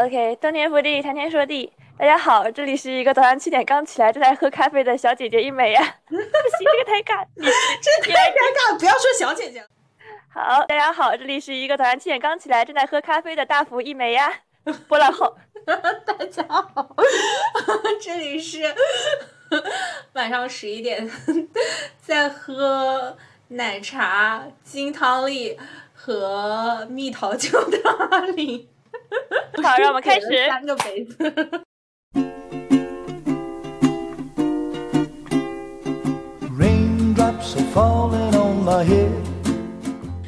OK，登天覆地，谈天说地。大家好，这里是一个早上七点刚起来正在喝咖啡的小姐姐一美呀。不行，这个太尬，这太尴尬，不要说小姐姐。好，大家好，这里是一个早上七点刚起来正在喝咖啡的大福一美呀。波浪号，大家好，这里是晚上十一点在喝奶茶、金汤力和蜜桃酒的阿里。好，让我们 开始。三个杯子。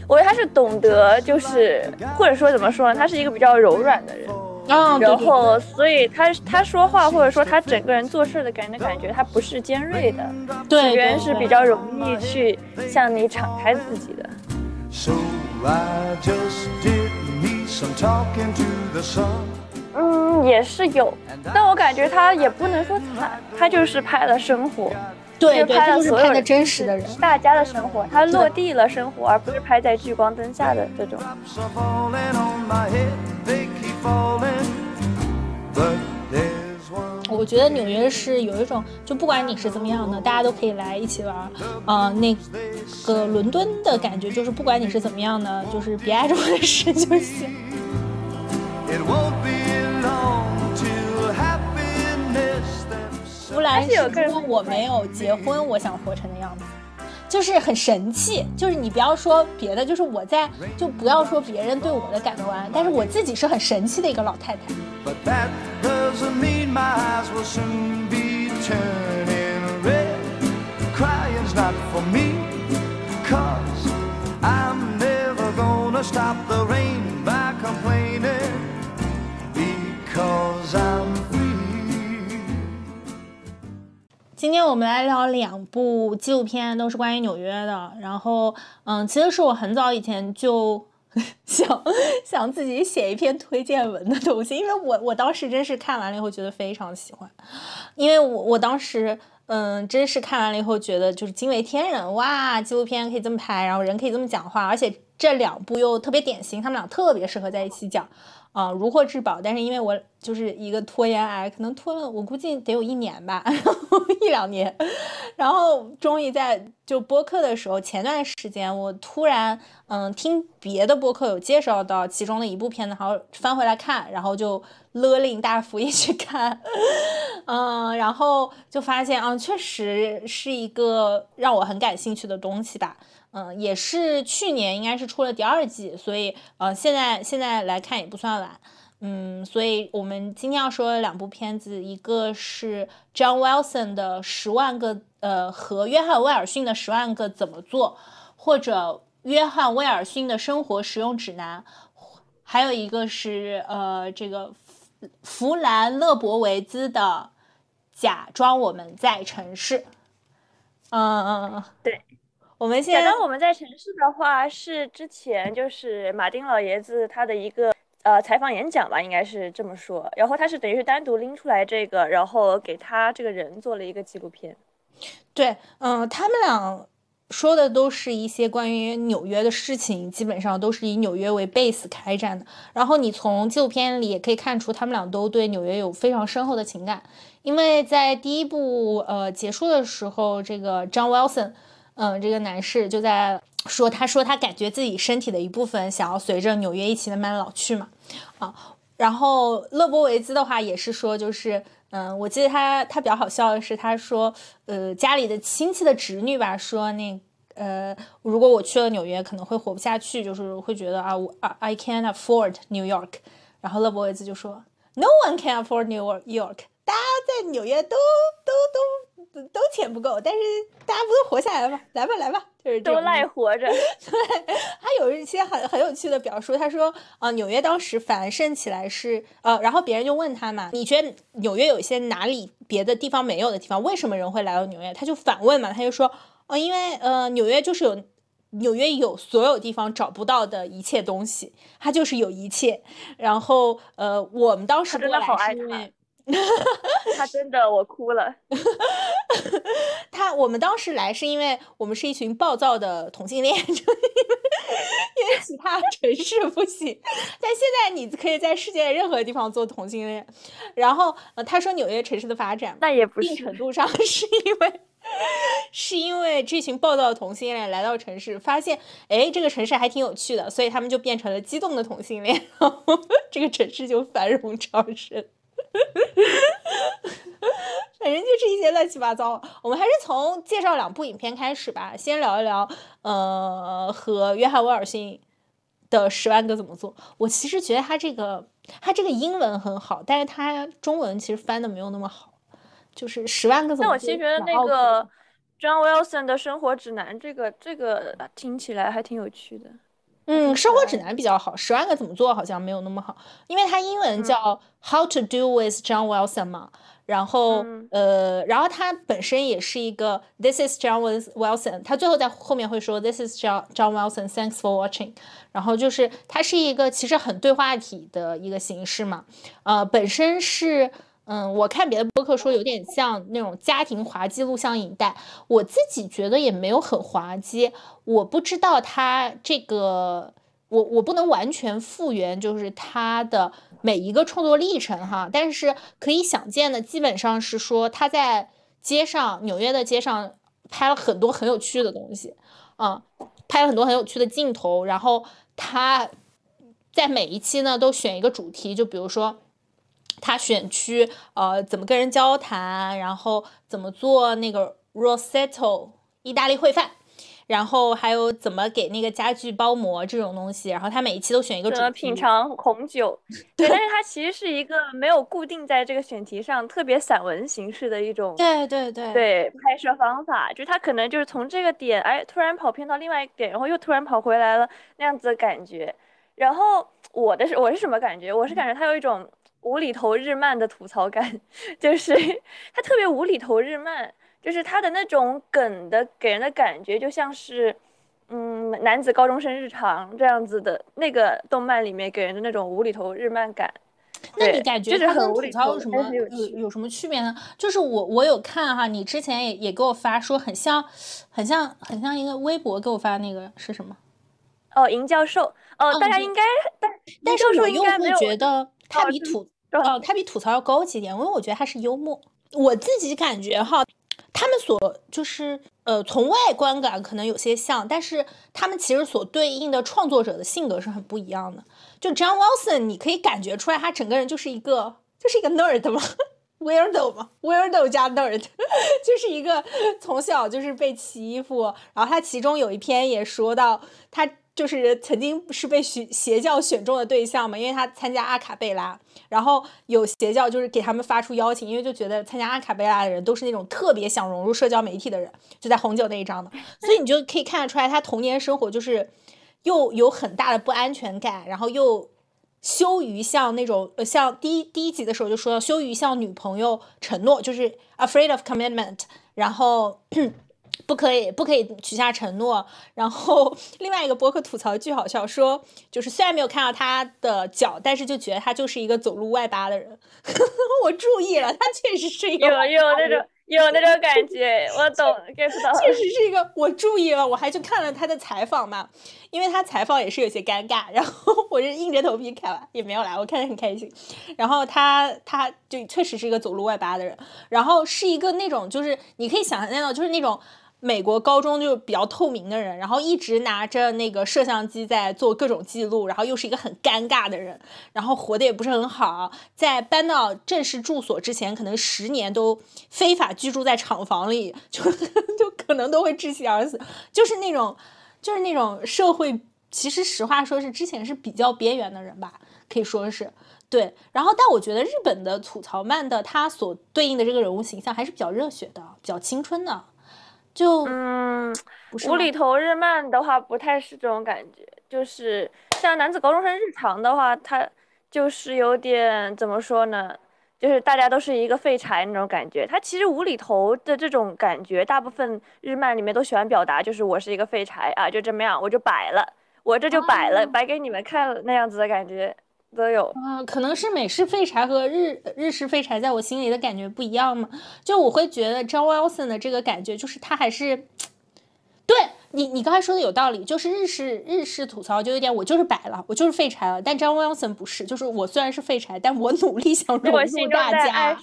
我觉得他是懂得，就是或者说怎么说呢？他是一个比较柔软的人，嗯，然后所以他他说话或者说他整个人做事的感觉感觉，他不是尖锐的，对，人是比较容易去向你敞开自己的。嗯，也是有，但我感觉他也不能说惨，他就是拍了生活，对拍了所有的真实的人，大家的生活，他落地了生活，而不是拍在聚光灯下的这种。我觉得纽约是有一种，就不管你是怎么样的，大家都可以来一起玩儿。啊，那个伦敦的感觉就是，不管你是怎么样的，就是别碍着我的事就行。弗兰是如果我没有结婚，我想活成的样子，就是很神气。就是你不要说别的，就是我在，就不要说别人对我的感官，但是我自己是很神气的一个老太太。今天我们来聊两部纪录片，都是关于纽约的。然后，嗯，其实是我很早以前就 想想自己写一篇推荐文的东西，因为我我当时真是看完了以后觉得非常喜欢，因为我我当时嗯真是看完了以后觉得就是惊为天人哇，纪录片可以这么拍，然后人可以这么讲话，而且这两部又特别典型，他们俩特别适合在一起讲。啊，如获至宝，但是因为我就是一个拖延癌，可能拖了我估计得有一年吧，一两年，然后终于在就播客的时候，前段时间我突然嗯听别的播客有介绍到其中的一部片子，然后翻回来看，然后就勒令大福一起看，嗯，然后就发现啊，确实是一个让我很感兴趣的东西吧。嗯，也是去年应该是出了第二季，所以呃，现在现在来看也不算晚。嗯，所以我们今天要说的两部片子，一个是 John Wilson 的《十万个》呃和约翰威尔逊的《十万个怎么做》，或者约翰威尔逊的生活实用指南，还有一个是呃这个弗兰勒伯维兹的《假装我们在城市》。嗯嗯嗯，对。我们现在我们在城市的话，是之前就是马丁老爷子他的一个呃采访演讲吧，应该是这么说。然后他是等于是单独拎出来这个，然后给他这个人做了一个纪录片。对，嗯，他们俩说的都是一些关于纽约的事情，基本上都是以纽约为 base 开展的。然后你从纪录片里也可以看出，他们俩都对纽约有非常深厚的情感。因为在第一部呃结束的时候，这个 John Wilson。嗯，这个男士就在说，他说他感觉自己身体的一部分想要随着纽约一起慢慢老去嘛，啊，然后勒波维兹的话也是说，就是嗯，我记得他他比较好笑的是，他说，呃，家里的亲戚的侄女吧，说那呃，如果我去了纽约，可能会活不下去，就是会觉得啊，我 I can't afford New York，然后勒波维兹就说，No one can afford New York，大家在纽约都都都。都钱不够，但是大家不都活下来了吗？来吧，来吧，就是都赖活着。对，他有一些很很有趣的表述。他说，啊，纽约当时繁盛起来是，呃，然后别人就问他嘛，你觉得纽约有一些哪里别的地方没有的地方？为什么人会来到纽约？他就反问嘛，他就说，哦，因为呃，纽约就是有纽约有所有地方找不到的一切东西，它就是有一切。然后，呃，我们当时真的好爱他。他真的，我哭了。他，我们当时来是因为我们是一群暴躁的同性恋，就因为因为其他城市不行。但现在你可以在世界任何地方做同性恋。然后，呃，他说纽约城市的发展，那也不一定程度上是因为。是因为这群暴躁的同性恋来到城市，发现哎，这个城市还挺有趣的，所以他们就变成了激动的同性恋，然后这个城市就繁荣昌盛。反正就是一些乱七八糟。我们还是从介绍两部影片开始吧，先聊一聊，呃，和约翰威尔逊的《十万个怎么做》。我其实觉得他这个他这个英文很好，但是他中文其实翻的没有那么好。就是十万个怎么。那我其实觉得那个 John Wilson 的生活指南，这个这个听起来还挺有趣的。嗯，生活指南比较好，十万个怎么做好像没有那么好，因为它英文叫 How to Do with John Wilson 嘛。然后呃，然后它本身也是一个 This is John Wilson，他最后在后面会说 This is John John Wilson，Thanks for watching。然后就是它是一个其实很对话体的一个形式嘛。呃，本身是。嗯，我看别的播客说有点像那种家庭滑稽录像影带，我自己觉得也没有很滑稽。我不知道他这个，我我不能完全复原，就是他的每一个创作历程哈。但是可以想见的，基本上是说他在街上，纽约的街上拍了很多很有趣的东西，嗯，拍了很多很有趣的镜头。然后他在每一期呢都选一个主题，就比如说。他选区，呃，怎么跟人交谈，然后怎么做那个 Rossetto 意大利烩饭，然后还有怎么给那个家具包膜这种东西，然后他每一期都选一个主题。品尝红酒，对，但是它其实是一个没有固定在这个选题上，特别散文形式的一种。对对对对，拍摄方法，就是他可能就是从这个点，哎，突然跑偏到另外一个点，然后又突然跑回来了那样子的感觉。然后我的是我是什么感觉？我是感觉他有一种。无厘头日漫的吐槽感，就是他特别无厘头日漫，就是他的那种梗的给人的感觉，就像是，嗯，男子高中生日常这样子的那个动漫里面给人的那种无厘头日漫感。那你感觉他跟吐槽有什么有有什么区别呢？就是我我有看哈，你之前也也给我发说很像，很像很像一个微博给我发那个是什么？哦，银教授。哦，大家应该但但是我又会觉得他比吐。哦，他比吐槽要高级一点，因为我觉得他是幽默。我自己感觉哈，他们所就是呃，从外观感可能有些像，但是他们其实所对应的创作者的性格是很不一样的。就 John Wilson，你可以感觉出来，他整个人就是一个就是一个 nerd 嘛，weirdo 嘛，weirdo 加 nerd，就是一个从小就是被欺负。然后他其中有一篇也说到他。就是曾经是被邪邪教选中的对象嘛，因为他参加阿卡贝拉，然后有邪教就是给他们发出邀请，因为就觉得参加阿卡贝拉的人都是那种特别想融入社交媒体的人，就在红酒那一章的，所以你就可以看得出来，他童年生活就是又有很大的不安全感，然后又羞于向那种呃像第一第一集的时候就说到羞于向女朋友承诺，就是 afraid of commitment，然后。不可以，不可以许下承诺。然后 另外一个博客吐槽巨好笑，说就是虽然没有看到他的脚，但是就觉得他就是一个走路外八的人。我注意了，他确实是一个有有那种有那种感觉，我懂 get 到。确实是一个，我注意了，我还去看了他的采访嘛，因为他采访也是有些尴尬，然后我就硬着头皮看完，也没有来，我看着很开心。然后他他就确实是一个走路外八的人，然后是一个那种就是你可以想象到就是那种。美国高中就比较透明的人，然后一直拿着那个摄像机在做各种记录，然后又是一个很尴尬的人，然后活得也不是很好，在搬到正式住所之前，可能十年都非法居住在厂房里，就 就可能都会窒息而死，就是那种就是那种社会，其实实话说是之前是比较边缘的人吧，可以说是对。然后，但我觉得日本的吐槽漫的他所对应的这个人物形象还是比较热血的，比较青春的。就嗯，无厘头日漫的话不太是这种感觉，就是像男子高中生日常的话，他就是有点怎么说呢？就是大家都是一个废柴那种感觉。他其实无厘头的这种感觉，大部分日漫里面都喜欢表达，就是我是一个废柴啊，就这么样，我就摆了，我这就摆了，摆给你们看那样子的感觉。都有啊，可能是美式废柴和日日式废柴在我心里的感觉不一样嘛。就我会觉得 John Wilson 的这个感觉，就是他还是 对你你刚才说的有道理，就是日式日式吐槽就有点我就是摆了，我就是废柴了。但张 Wilson 不是，就是我虽然是废柴，但我努力想融入大家。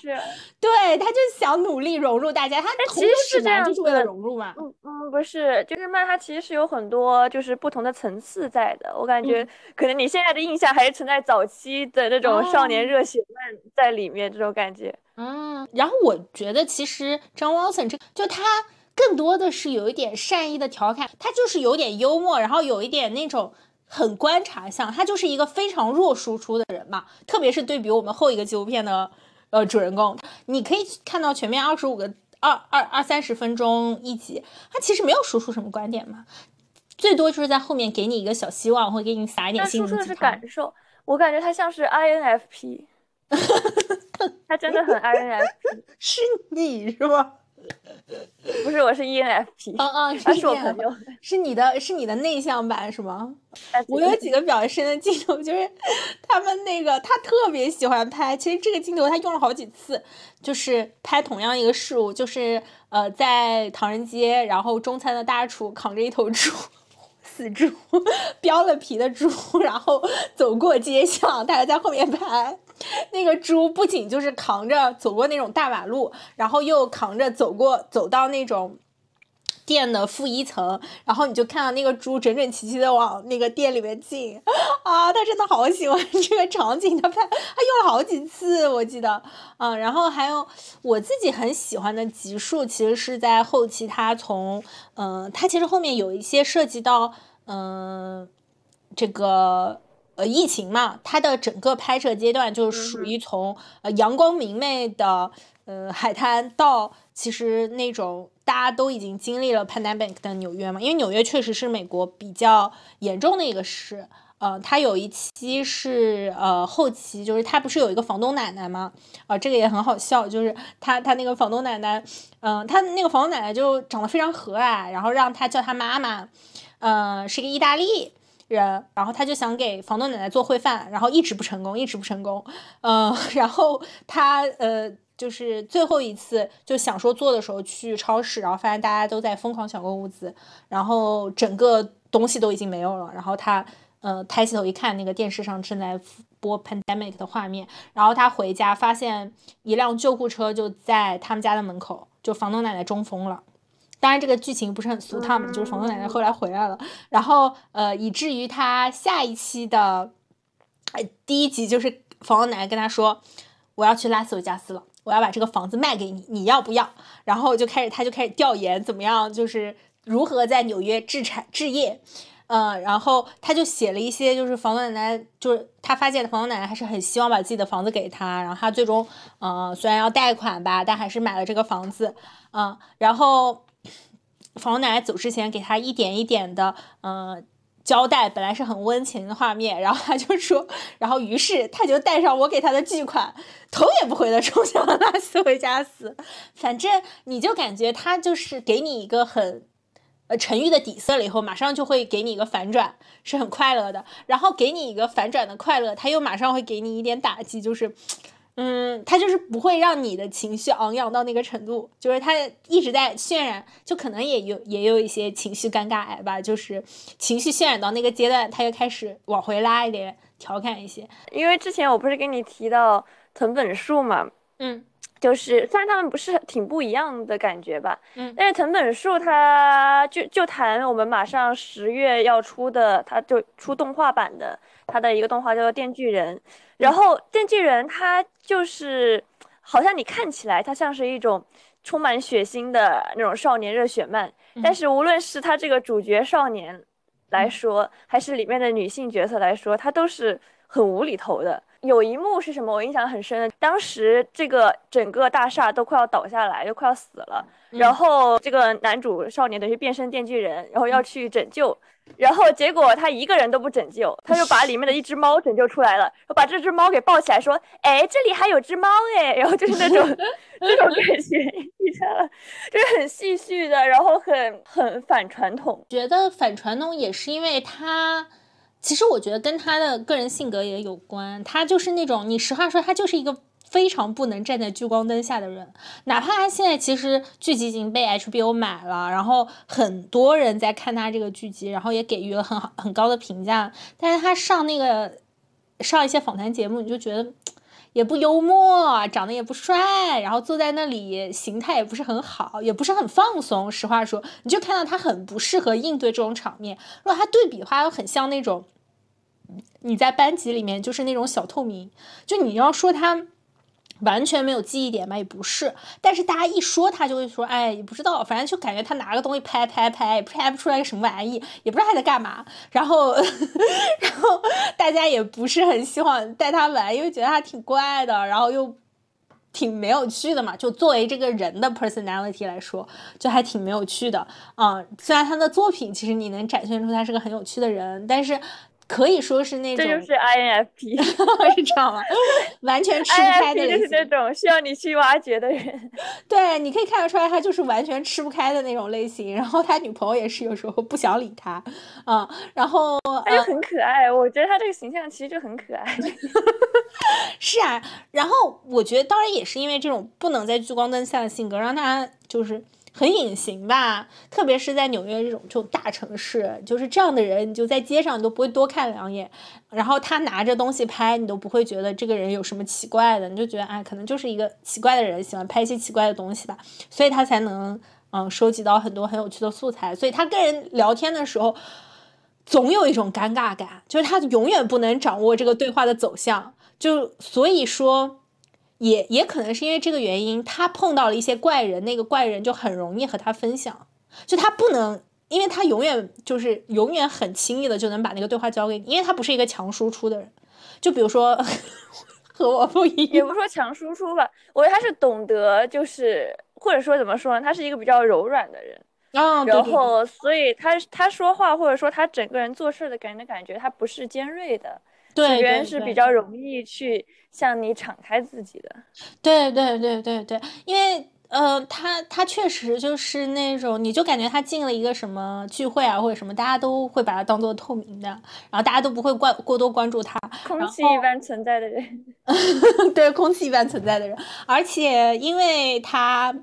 对，他就想努力融入大家，他其实是这样，就是为了融入嘛。嗯嗯，不是，就是漫它其实是有很多就是不同的层次在的。我感觉可能你现在的印象还是存在早期的那种少年热血漫在里面这种感觉。嗯，然后我觉得其实张 Wilson 这就他。更多的是有一点善意的调侃，他就是有点幽默，然后有一点那种很观察向，他就是一个非常弱输出的人嘛。特别是对比我们后一个纪录片的呃主人公，你可以看到前面二十五个二二二三十分钟一集，他其实没有输出什么观点嘛，最多就是在后面给你一个小希望，会给你撒一点心灵鸡汤。输出的是感受，我感觉他像是 INFP，他真的很 INFP，是你是吧？不是，我是 ENFP。嗯嗯，他是我朋友，是你的，是你的内向版是吗？我有几个比较深的镜头，就是他们那个他特别喜欢拍。其实这个镜头他用了好几次，就是拍同样一个事物，就是呃，在唐人街，然后中餐的大厨扛着一头猪，死猪，标了皮的猪，然后走过街巷，大家在后面拍。那个猪不仅就是扛着走过那种大马路，然后又扛着走过走到那种店的负一层，然后你就看到那个猪整整齐齐的往那个店里面进啊！他真的好喜欢这个场景，他拍他用了好几次，我记得啊。然后还有我自己很喜欢的集数，其实是在后期，他从嗯，他其实后面有一些涉及到嗯这个。呃，疫情嘛，它的整个拍摄阶段就是属于从呃阳光明媚的呃海滩到其实那种大家都已经经历了 pandemic 的纽约嘛，因为纽约确实是美国比较严重的一个市。呃，他有一期是呃后期，就是他不是有一个房东奶奶吗？啊，这个也很好笑，就是他他那个房东奶奶，嗯，他那个房东奶奶就长得非常和蔼，然后让他叫他妈妈，嗯，是个意大利。人，然后他就想给房东奶奶做烩饭，然后一直不成功，一直不成功。嗯，然后他呃，就是最后一次就想说做的时候去超市，然后发现大家都在疯狂抢购物资，然后整个东西都已经没有了。然后他呃抬起头一看，那个电视上正在播 pandemic 的画面。然后他回家发现一辆救护车就在他们家的门口，就房东奶奶中风了。当然，这个剧情不是很俗套嘛，就是房东奶奶后来回来了，然后呃，以至于他下一期的呃第一集就是房东奶奶跟他说：“我要去拉斯维加斯了，我要把这个房子卖给你，你要不要？”然后就开始他就开始调研怎么样，就是如何在纽约置产置业，嗯，然后他就写了一些，就是房东奶奶就是他发现房东奶奶还是很希望把自己的房子给他，然后他最终嗯虽然要贷款吧，但还是买了这个房子，嗯，然后。房奶奶走之前，给他一点一点的，嗯，交代。本来是很温情的画面，然后他就说，然后于是他就带上我给他的巨款，头也不回的冲向了拉斯维加斯。反正你就感觉他就是给你一个很，呃，沉郁的底色了以后，马上就会给你一个反转，是很快乐的。然后给你一个反转的快乐，他又马上会给你一点打击，就是。嗯，他就是不会让你的情绪昂扬到那个程度，就是他一直在渲染，就可能也有也有一些情绪尴尬癌吧，就是情绪渲染到那个阶段，他又开始往回拉一点，调侃一些。因为之前我不是跟你提到藤本树嘛，嗯，就是虽然他们不是挺不一样的感觉吧，嗯，但是藤本树他就就谈我们马上十月要出的，他就出动画版的，他的一个动画叫做《电锯人》。然后电锯人他就是，好像你看起来他像是一种充满血腥的那种少年热血漫，但是无论是他这个主角少年来说，还是里面的女性角色来说，他都是很无厘头的。有一幕是什么？我印象很深的，当时这个整个大厦都快要倒下来，就快要死了，然后这个男主少年等于变身电锯人，然后要去拯救。然后结果他一个人都不拯救，他就把里面的一只猫拯救出来了，把这只猫给抱起来，说：“哎，这里还有只猫哎。”然后就是那种 那种感觉，你知道，就是很戏谑的，然后很很反传统。觉得反传统也是因为他，其实我觉得跟他的个人性格也有关。他就是那种，你实话说，他就是一个非常不能站在聚光灯下的人。哪怕他现在其实剧集已经被 HBO 买了，然后很多人在看他这个剧集，然后也给予了很好很高的评价，但是他上那个上一些访谈节目，你就觉得。也不幽默，长得也不帅，然后坐在那里形态也不是很好，也不是很放松。实话说，你就看到他很不适合应对这种场面。如果他对比的话，又很像那种你在班级里面就是那种小透明，就你要说他。完全没有记忆点吗？也不是，但是大家一说他就会说，哎，也不知道，反正就感觉他拿个东西拍拍拍，拍不出来个什么玩意，也不知道他在干嘛。然后，然后大家也不是很希望带他玩，因为觉得他挺怪的，然后又挺没有趣的嘛。就作为这个人的 personality 来说，就还挺没有趣的。嗯，虽然他的作品其实你能展现出他是个很有趣的人，但是。可以说是那种，这就是 INFP，是这样吗？完全吃不开的就是那种需要你去挖掘的人。对，你可以看得出来，他就是完全吃不开的那种类型。然后他女朋友也是有时候不想理他，啊，然后他就很可爱。我觉得他这个形象其实就很可爱。是啊，然后我觉得当然也是因为这种不能在聚光灯下的性格，让他就是。很隐形吧，特别是在纽约这种这种大城市，就是这样的人，你就在街上你都不会多看两眼。然后他拿着东西拍，你都不会觉得这个人有什么奇怪的，你就觉得哎，可能就是一个奇怪的人，喜欢拍一些奇怪的东西吧，所以他才能嗯收集到很多很有趣的素材。所以他跟人聊天的时候，总有一种尴尬感，就是他永远不能掌握这个对话的走向，就所以说。也也可能是因为这个原因，他碰到了一些怪人，那个怪人就很容易和他分享，就他不能，因为他永远就是永远很轻易的就能把那个对话交给你，因为他不是一个强输出的人，就比如说 和我不一样，也不说强输出吧，我觉得他是懂得，就是或者说怎么说呢，他是一个比较柔软的人，啊，然后所以他他说话或者说他整个人做事的给人的感觉，他不是尖锐的。对，别人是比较容易去向你敞开自己的。对对对对对，因为呃，他他确实就是那种，你就感觉他进了一个什么聚会啊，或者什么，大家都会把他当做透明的，然后大家都不会关过多关注他，空气一般存在的人。对，空气一般存在的人，而且因为他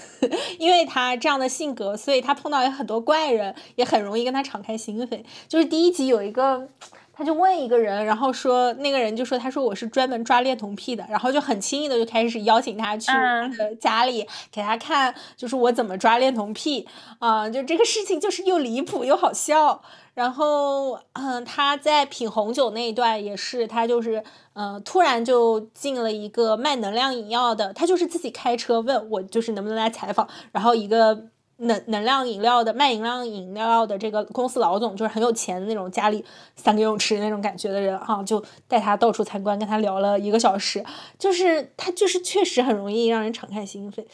因为他这样的性格，所以他碰到有很多怪人，也很容易跟他敞开心扉。就是第一集有一个。他就问一个人，然后说那个人就说，他说我是专门抓恋童癖的，然后就很轻易的就开始邀请他去他的家里给他看，就是我怎么抓恋童癖啊，就这个事情就是又离谱又好笑。然后嗯，他在品红酒那一段也是，他就是嗯，突然就进了一个卖能量饮料的，他就是自己开车问我，就是能不能来采访，然后一个。能能量饮料的卖能量饮料的这个公司老总就是很有钱的那种，家里三个游泳池那种感觉的人哈，就带他到处参观，跟他聊了一个小时，就是他就是确实很容易让人敞开心扉。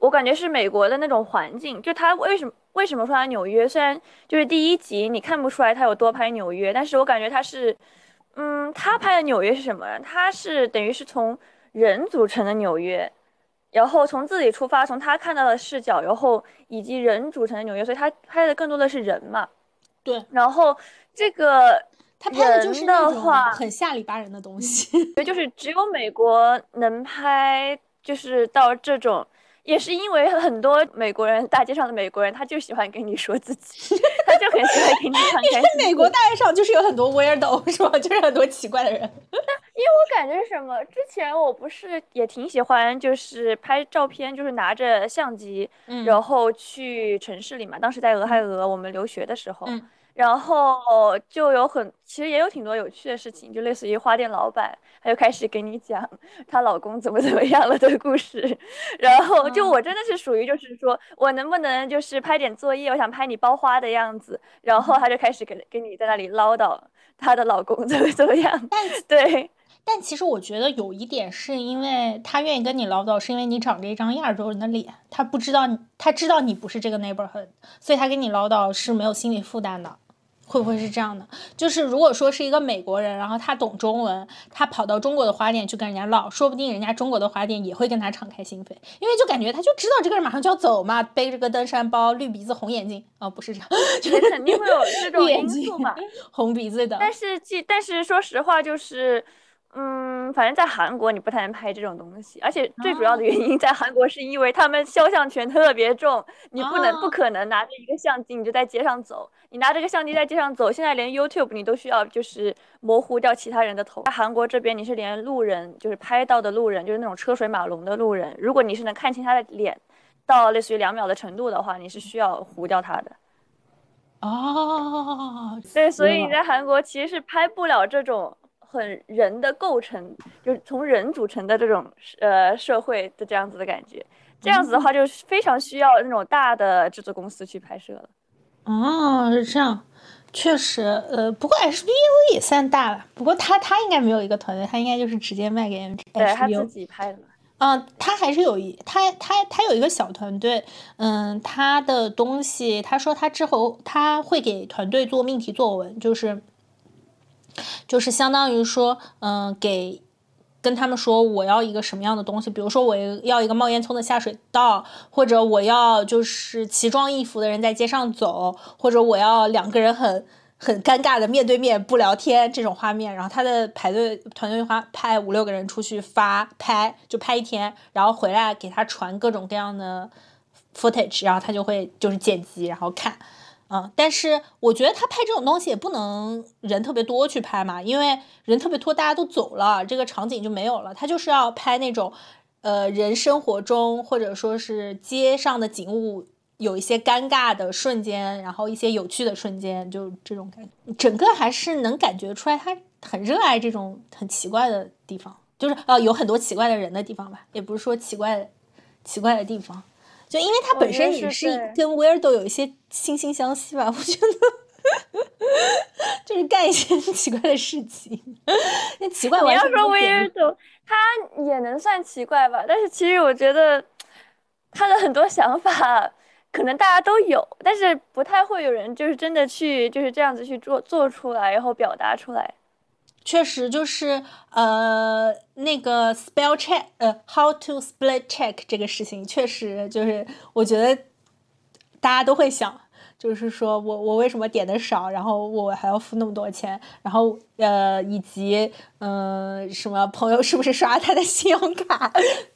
我感觉是美国的那种环境，就他为什么为什么说他纽约？虽然就是第一集你看不出来他有多拍纽约，但是我感觉他是，嗯，他拍的纽约是什么？他是等于是从人组成的纽约。然后从自己出发，从他看到的视角，然后以及人组成的纽约，所以他拍的更多的是人嘛。对。然后这个他拍的就是那种很下里巴人的东西，就是只有美国能拍，就是到这种。也是因为很多美国人，大街上的美国人，他就喜欢跟你说自己，他就很喜欢跟你 敞开。因为美国大街上就是有很多 weirdo，是吧？就是很多奇怪的人。因为我感觉什么，之前我不是也挺喜欢，就是拍照片，就是拿着相机，然后去城市里嘛。当时在俄亥俄，我们留学的时候。然后就有很，其实也有挺多有趣的事情，就类似于花店老板，他就开始给你讲她老公怎么怎么样了的故事。然后就我真的是属于，就是说我能不能就是拍点作业，我想拍你包花的样子。然后他就开始给给你在那里唠叨她的老公怎么怎么样。对，但其实我觉得有一点是因为他愿意跟你唠叨，是因为你长着一张亚洲人的脸，他不知道他知道你不是这个 neighborhood，所以他跟你唠叨是没有心理负担的。会不会是这样的？就是如果说是一个美国人，然后他懂中文，他跑到中国的花店去跟人家唠，说不定人家中国的花店也会跟他敞开心扉，因为就感觉他就知道这个人马上就要走嘛，背着个登山包，绿鼻子红眼睛，哦，不是这样，就是肯定会有这种 因素嘛，红鼻子的。但是，但是说实话，就是，嗯，反正在韩国你不太能拍这种东西，而且最主要的原因在韩国是因为他们肖像权特别重，你不能不可能拿着一个相机你就在街上走，你拿这个相机在街上走，现在连 YouTube 你都需要就是模糊掉其他人的头。在韩国这边你是连路人就是拍到的路人就是那种车水马龙的路人，如果你是能看清他的脸到类似于两秒的程度的话，你是需要糊掉他的。哦，对，所以你在韩国其实是拍不了这种。很人的构成，就是从人组成的这种呃社会的这样子的感觉，这样子的话就非常需要那种大的制作公司去拍摄了。哦，是这样，确实，呃，不过 HBO 也算大了，不过他他应该没有一个团队，他应该就是直接卖给 HBO。对他自己拍的嘛。嗯，他还是有一他他他有一个小团队，嗯，他的东西，他说他之后他会给团队做命题作文，就是。就是相当于说，嗯，给跟他们说我要一个什么样的东西，比如说我要一个冒烟囱的下水道，或者我要就是奇装异服的人在街上走，或者我要两个人很很尴尬的面对面不聊天这种画面。然后他的排队团队花派五六个人出去发拍，就拍一天，然后回来给他传各种各样的 footage，然后他就会就是剪辑，然后看。嗯，但是我觉得他拍这种东西也不能人特别多去拍嘛，因为人特别多，大家都走了，这个场景就没有了。他就是要拍那种，呃，人生活中或者说是街上的景物有一些尴尬的瞬间，然后一些有趣的瞬间，就这种感觉，整个还是能感觉出来他很热爱这种很奇怪的地方，就是呃有很多奇怪的人的地方吧，也不是说奇怪奇怪的地方。就因为它本身也是跟 Weirdo 有一些惺惺相惜吧，我觉得 就是干一些 奇怪的事情。那奇怪，你要说 Weirdo，他也能算奇怪吧？但是其实我觉得他的很多想法可能大家都有，但是不太会有人就是真的去就是这样子去做做出来，然后表达出来。确实就是呃那个 spell check 呃 how to split check 这个事情确实就是我觉得大家都会想，就是说我我为什么点的少，然后我还要付那么多钱，然后呃以及嗯什么朋友是不是刷他的信用卡，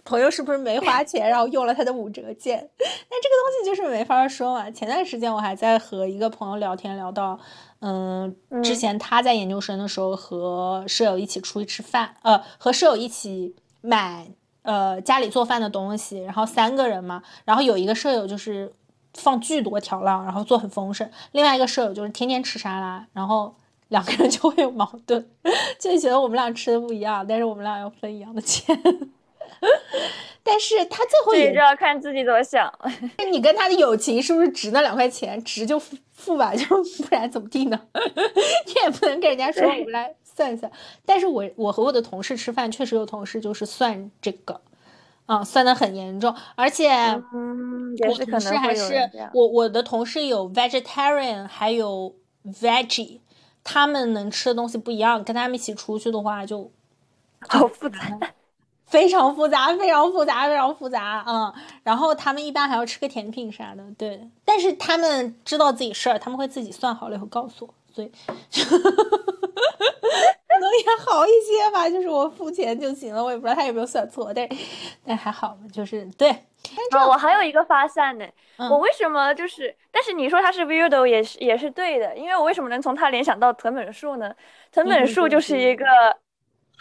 朋友是不是没花钱，然后用了他的五折券，那这个东西就是没法说嘛。前段时间我还在和一个朋友聊天，聊到。嗯，之前他在研究生的时候和舍友一起出去吃饭，呃，和舍友一起买呃家里做饭的东西，然后三个人嘛，然后有一个舍友就是放巨多调料，然后做很丰盛，另外一个舍友就是天天吃沙拉，然后两个人就会有矛盾，就觉得我们俩吃的不一样，但是我们俩要分一样的钱。但是他最后也要看自己怎么想。你跟他的友情是不是值那两块钱？值就付付吧，就不然怎么地呢？你也不能跟人家说，我们来算一算。但是我我和我的同事吃饭，确实有同事就是算这个，啊，算的很严重。而且，嗯，我同事还是我我的同事有 vegetarian，还有 veggie，他们能吃的东西不一样。跟他们一起出去的话，就好复杂。非常复杂，非常复杂，非常复杂，嗯，然后他们一般还要吃个甜品啥的，对，但是他们知道自己事儿，他们会自己算好了以后告诉我，所以可能也好一些吧，就是我付钱就行了，我也不知道他有没有算错，但但还好就是对。啊，我还有一个发散呢，我为什么就是，但是你说他是 weirdo 也是也是对的，因为我为什么能从他联想到藤本树呢？藤本树就是一个。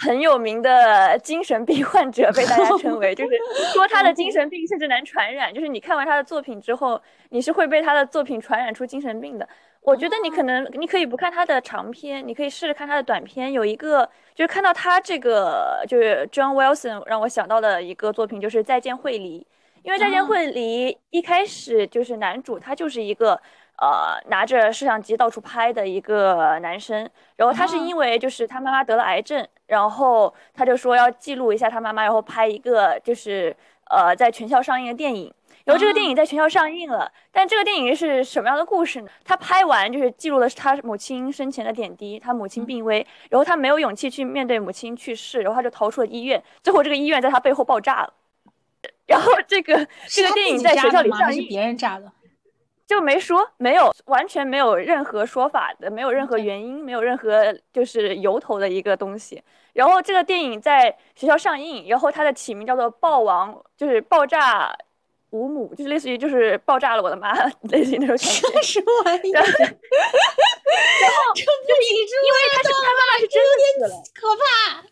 很有名的精神病患者被大家称为，就是说他的精神病甚至能传染，就是你看完他的作品之后，你是会被他的作品传染出精神病的。我觉得你可能你可以不看他的长篇，你可以试试看他的短篇。有一个就是看到他这个就是 John Wilson 让我想到的一个作品就是《再见惠梨》，因为《再见惠梨》一开始就是男主他就是一个。呃，拿着摄像机到处拍的一个男生，然后他是因为就是他妈妈得了癌症，然后他就说要记录一下他妈妈，然后拍一个就是呃在全校上映的电影。然后这个电影在全校上映了，但这个电影是什么样的故事呢？他拍完就是记录的是他母亲生前的点滴，他母亲病危，然后他没有勇气去面对母亲去世，然后他就逃出了医院，最后这个医院在他背后爆炸了。然后这个这个电影在学校里上映，别人炸的。就没说，没有，完全没有任何说法的，没有任何原因，没有任何就是由头的一个东西。然后这个电影在学校上映，然后它的起名叫做《爆王》，就是爆炸五母，就是类似于就是爆炸了我的妈，类似于那种感觉。什么玩意？然后，然后这不理智因为他是他妈妈是真的死了，可怕，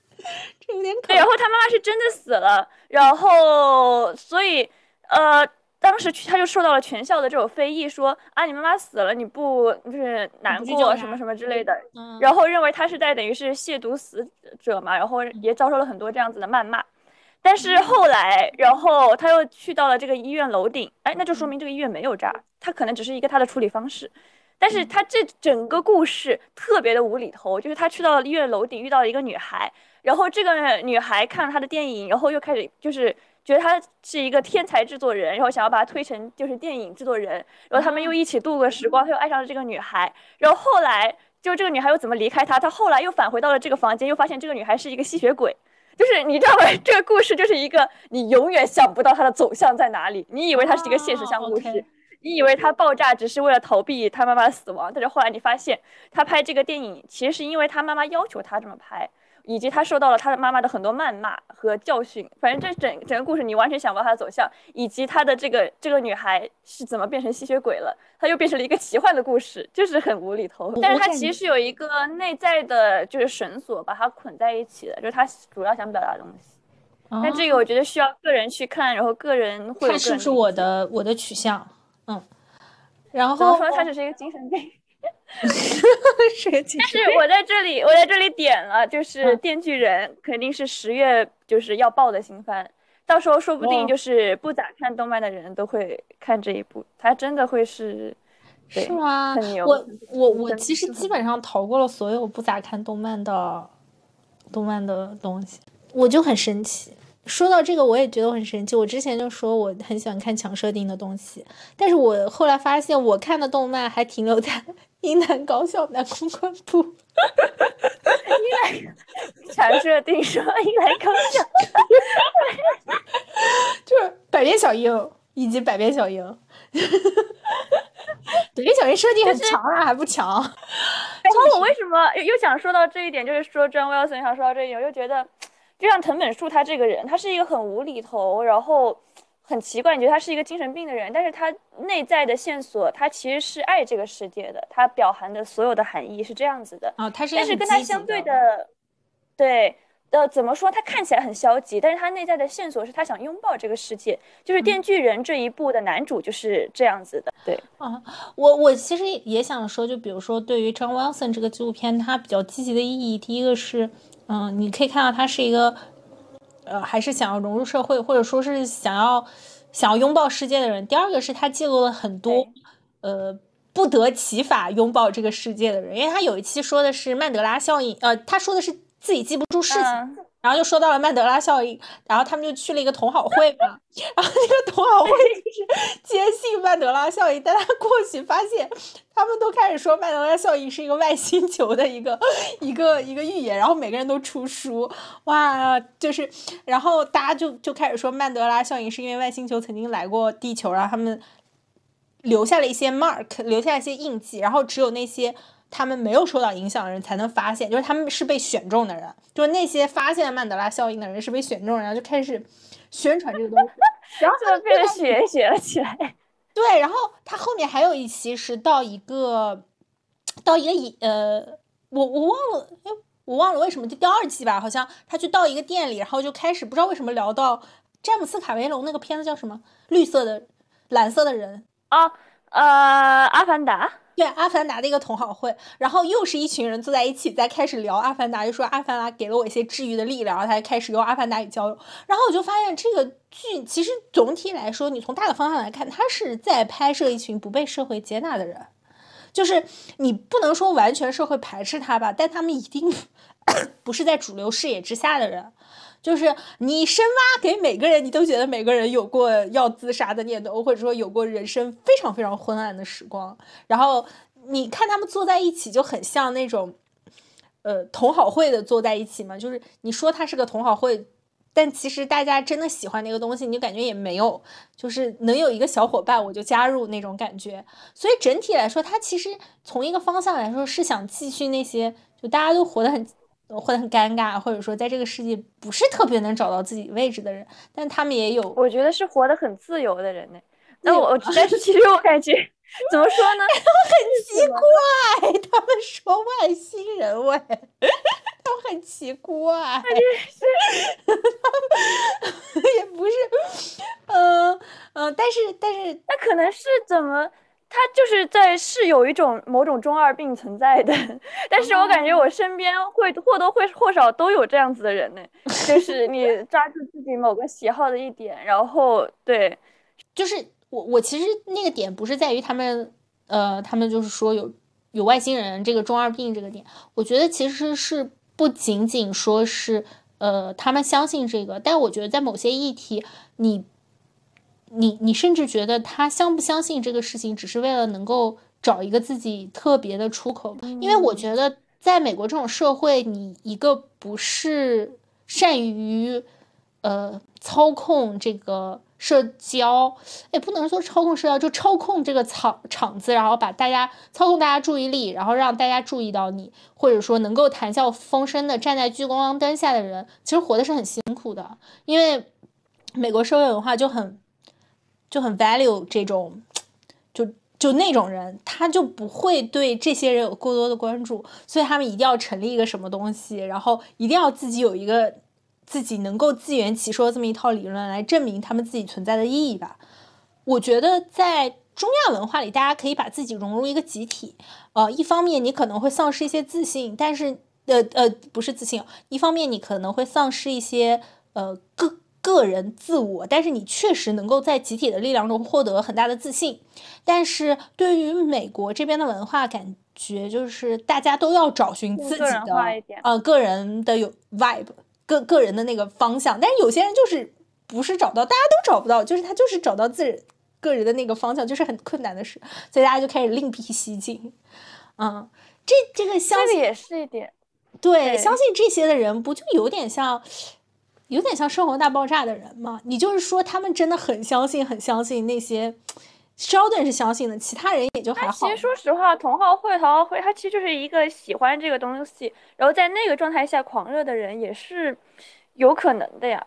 这有点可怕，然后他妈妈是真的死了，然后所以呃。当时他就受到了全校的这种非议，说啊，你妈妈死了，你不就是难过什么什么之类的，然后认为他是在等于是亵渎死者嘛，然后也遭受了很多这样子的谩骂。但是后来，然后他又去到了这个医院楼顶，哎，那就说明这个医院没有炸，他可能只是一个他的处理方式。但是他这整个故事特别的无厘头，就是他去到了医院楼顶遇到了一个女孩，然后这个女孩看了他的电影，然后又开始就是。觉得他是一个天才制作人，然后想要把他推成就是电影制作人，然后他们又一起度过时光，他又爱上了这个女孩，然后后来就这个女孩又怎么离开他？他后来又返回到了这个房间，又发现这个女孩是一个吸血鬼，就是你知道吗？这个故事就是一个你永远想不到它的走向在哪里。你以为它是一个现实向故事，你以为它爆炸只是为了逃避他妈妈死亡，但是后来你发现他拍这个电影其实是因为他妈妈要求他这么拍。以及他受到了他的妈妈的很多谩骂和教训，反正这整整个故事你完全想不到他的走向，以及他的这个这个女孩是怎么变成吸血鬼了，他又变成了一个奇幻的故事，就是很无厘头。但是他其实是有一个内在的，就是绳索把它捆在一起的，就是他主要想表达的东西。但这个我觉得需要个人去看，然后个人会。他是不是我的我的取向？嗯。然后说他只是一个精神病。但是我在这里，我在这里点了，就是《电锯人》，肯定是十月就是要爆的新番，到时候说不定就是不咋看动漫的人都会看这一部，它真的会是，是吗？我我我其实基本上逃过了所有不咋看动漫的动漫的东西，我就很神奇。说到这个，我也觉得很神奇。我之前就说我很喜欢看强设定的东西，但是我后来发现我看的动漫还停留在。英男高校男公关部，英 南强设定说英男高校，就是百变小樱以及百变小樱，百变小樱 设定很强啊，还不强。然后我为什么又想说到这一点？就是说，John Wilson 想说到这一点，我又觉得，就像藤本树他这个人，他是一个很无厘头，然后。很奇怪，你觉得他是一个精神病的人，但是他内在的线索，他其实是爱这个世界的，他表含的所有的含义是这样子的啊。他是，但是跟他相对的，对，呃，怎么说？他看起来很消极，但是他内在的线索是他想拥抱这个世界。就是《电锯人》这一部的男主就是这样子的。对啊，我我其实也想说，就比如说对于 John Wilson 这个纪录片，它比较积极的意义，第一个是，嗯，你可以看到他是一个。呃，还是想要融入社会，或者说是想要想要拥抱世界的人。第二个是他记录了很多，呃，不得其法拥抱这个世界的人，因为他有一期说的是曼德拉效应，呃，他说的是自己记不住事情。然后就说到了曼德拉效应，然后他们就去了一个同好会嘛，然后那个同好会就是坚信曼德拉效应，但他过去发现，他们都开始说曼德拉效应是一个外星球的一个一个一个预言，然后每个人都出书，哇，就是，然后大家就就开始说曼德拉效应是因为外星球曾经来过地球，然后他们留下了一些 mark，留下一些印记，然后只有那些。他们没有受到影响的人才能发现，就是他们是被选中的人，就是那些发现曼德拉效应的人是被选中，然后就开始宣传这个东西，然后就变得学学了起来。对，然后他后面还有一期是到一个，到一个呃，我我忘了，哎，我忘了为什么就第二季吧，好像他去到一个店里，然后就开始不知道为什么聊到詹姆斯卡梅隆那个片子叫什么，绿色的蓝色的人啊，呃，阿凡达。对《阿凡达》的一个同好会，然后又是一群人坐在一起，在开始聊《阿凡达》，就说《阿凡达》给了我一些治愈的力量，然后他开始用《阿凡达》与交流。然后我就发现，这个剧其实总体来说，你从大的方向来看，它是在拍摄一群不被社会接纳的人，就是你不能说完全社会排斥他吧，但他们一定 不是在主流视野之下的人。就是你深挖给每个人，你都觉得每个人有过要自杀的念头，或者说有过人生非常非常昏暗的时光。然后你看他们坐在一起，就很像那种，呃，同好会的坐在一起嘛。就是你说他是个同好会，但其实大家真的喜欢那个东西，你就感觉也没有，就是能有一个小伙伴我就加入那种感觉。所以整体来说，他其实从一个方向来说是想继续那些就大家都活得很活得很尴尬，或者说在这个世界不是特别能找到自己位置的人，但他们也有，我觉得是活得很自由的人呢。那我，但是其实我感觉，怎么说呢？很奇怪，他们说外星人喂，他们很奇怪，也不是，嗯嗯，但是但是，那可能是怎么？他就是在是有一种某种中二病存在的，但是我感觉我身边会或多或少都有这样子的人呢，就是你抓住自己某个喜好的一点，然后对，就是。我我其实那个点不是在于他们，呃，他们就是说有有外星人这个中二病这个点，我觉得其实是不仅仅说是，呃，他们相信这个，但我觉得在某些议题，你你你甚至觉得他相不相信这个事情，只是为了能够找一个自己特别的出口，因为我觉得在美国这种社会，你一个不是善于，呃，操控这个。社交，也不能说操控社交，就操控这个场场子，然后把大家操控大家注意力，然后让大家注意到你，或者说能够谈笑风生的站在聚光灯下的人，其实活的是很辛苦的。因为美国社会文化就很就很 value 这种，就就那种人，他就不会对这些人有过多的关注，所以他们一定要成立一个什么东西，然后一定要自己有一个。自己能够自圆其说这么一套理论来证明他们自己存在的意义吧？我觉得在中亚文化里，大家可以把自己融入一个集体。呃，一方面你可能会丧失一些自信，但是呃呃不是自信，一方面你可能会丧失一些呃个个人自我，但是你确实能够在集体的力量中获得很大的自信。但是对于美国这边的文化感觉，就是大家都要找寻自己的呃个人的有 vibe。个个人的那个方向，但是有些人就是不是找到，大家都找不到，就是他就是找到自己个人的那个方向，就是很困难的事，所以大家就开始另辟蹊径。嗯，这这个相信也是一点，对，相信这些的人不就有点像，有点像《生活大爆炸》的人嘛？你就是说他们真的很相信，很相信那些。Sheldon 是相信的，其他人也就还好。其实说实话，同好会、同好会，他其实就是一个喜欢这个东西，然后在那个状态下狂热的人也是有可能的呀。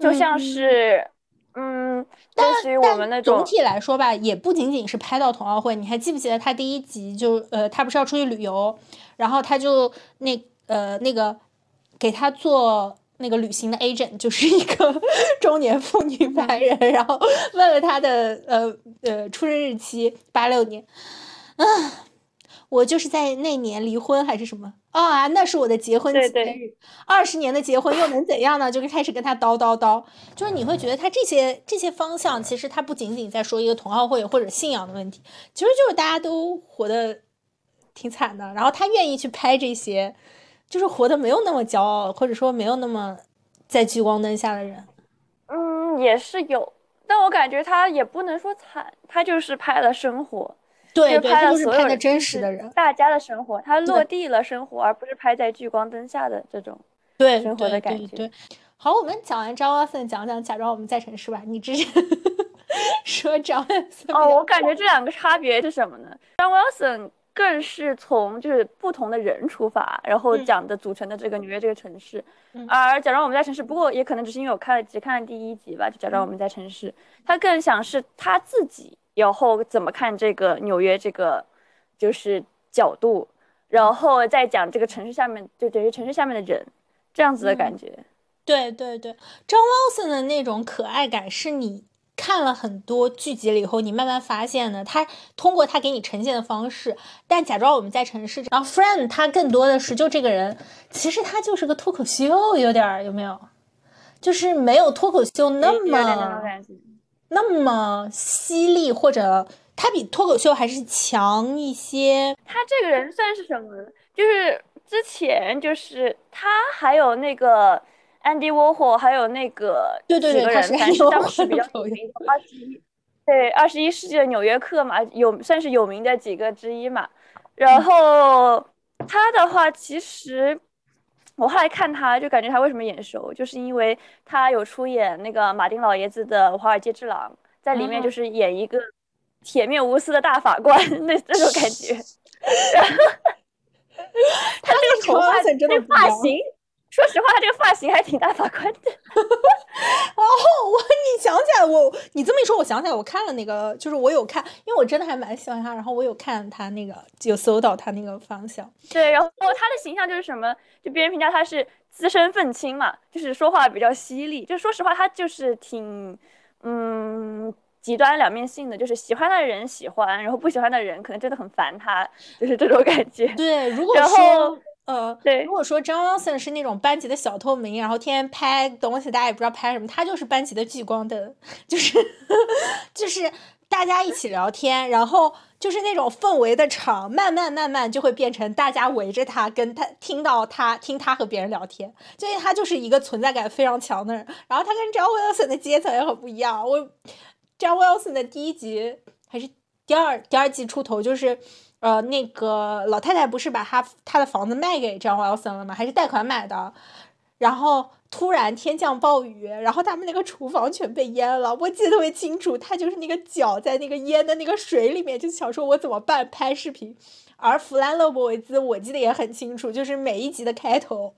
就像是，嗯，类似于我们那种。总体来说吧，也不仅仅是拍到同好会。你还记不记得他第一集就呃，他不是要出去旅游，然后他就那呃那个给他做。那个旅行的 agent 就是一个 中年妇女白人，然后问了他的呃呃出生日期八六年，啊，我就是在那年离婚还是什么啊？那是我的结婚纪念日，二十年的结婚又能怎样呢？就开始跟他叨叨叨，就是你会觉得他这些这些方向，其实他不仅仅在说一个同好会或者信仰的问题，其实就是大家都活得挺惨的，然后他愿意去拍这些。就是活得没有那么骄傲，或者说没有那么在聚光灯下的人，嗯，也是有，但我感觉他也不能说惨，他就是拍了生活，对，拍了所有的真实的人，大家的生活，他落地了生活，而不是拍在聚光灯下的这种对生活的感觉。对，好，我们讲完张 Wilson，讲讲假装我们在城市吧。你之前 说张 Wilson，哦，我感觉这两个差别是什么呢？张 Wilson。更是从就是不同的人出发，然后讲的组成的这个纽约这个城市，而假装我们在城市，不过也可能只是因为我看了只看了第一集吧，就假装我们在城市，他更想是他自己以后怎么看这个纽约这个就是角度，然后再讲这个城市下面就等于城市下面的人这样子的感觉。对对对，张 Wilson 的那种可爱感是你。看了很多剧集了以后，你慢慢发现呢，他通过他给你呈现的方式，但假装我们在城市，然后 Friend 他更多的是就这个人，其实他就是个脱口秀，有点有没有？就是没有脱口秀那么那么犀利，或者他比脱口秀还是强一些。他这个人算是什么？就是之前就是他还有那个。安迪沃霍还有那个对对对，他是当时比较有名的二十一，对二十一世纪的纽约客嘛，有算是有名的几个之一嘛。然后他的话，其实我后来看他就感觉他为什么眼熟，就是因为他有出演那个马丁老爷子的《华尔街之狼》，在里面就是演一个铁面无私的大法官那那种感觉。他这个头发真的发型。说实话，他这个发型还挺大法官的。然后我，你想起来我，你这么一说，我想起来，我看了那个，就是我有看，因为我真的还蛮喜欢他。然后我有看他那个，有搜到他那个方向。对，然后他的形象就是什么？就别人评价他是资深愤青嘛，就是说话比较犀利。就说实话，他就是挺嗯极端两面性的，就是喜欢的人喜欢，然后不喜欢的人可能真的很烦他，就是这种感觉。对，如果说。呃，对，如果说张 Wilson 是那种班级的小透明，然后天天拍东西，大家也不知道拍什么，他就是班级的聚光灯，就是 就是大家一起聊天，然后就是那种氛围的场，慢慢慢慢就会变成大家围着他，跟他听到他听他和别人聊天，所以他就是一个存在感非常强的人。然后他跟张 Wilson 的阶层也很不一样，我张 Wilson 的第一集还是第二第二季出头就是。呃，那个老太太不是把她她的房子卖给张 Wilson 了吗？还是贷款买的？然后突然天降暴雨，然后他们那个厨房全被淹了。我记得特别清楚，他就是那个脚在那个淹的那个水里面，就想说我怎么办？拍视频。而弗兰勒伯维兹，我记得也很清楚，就是每一集的开头。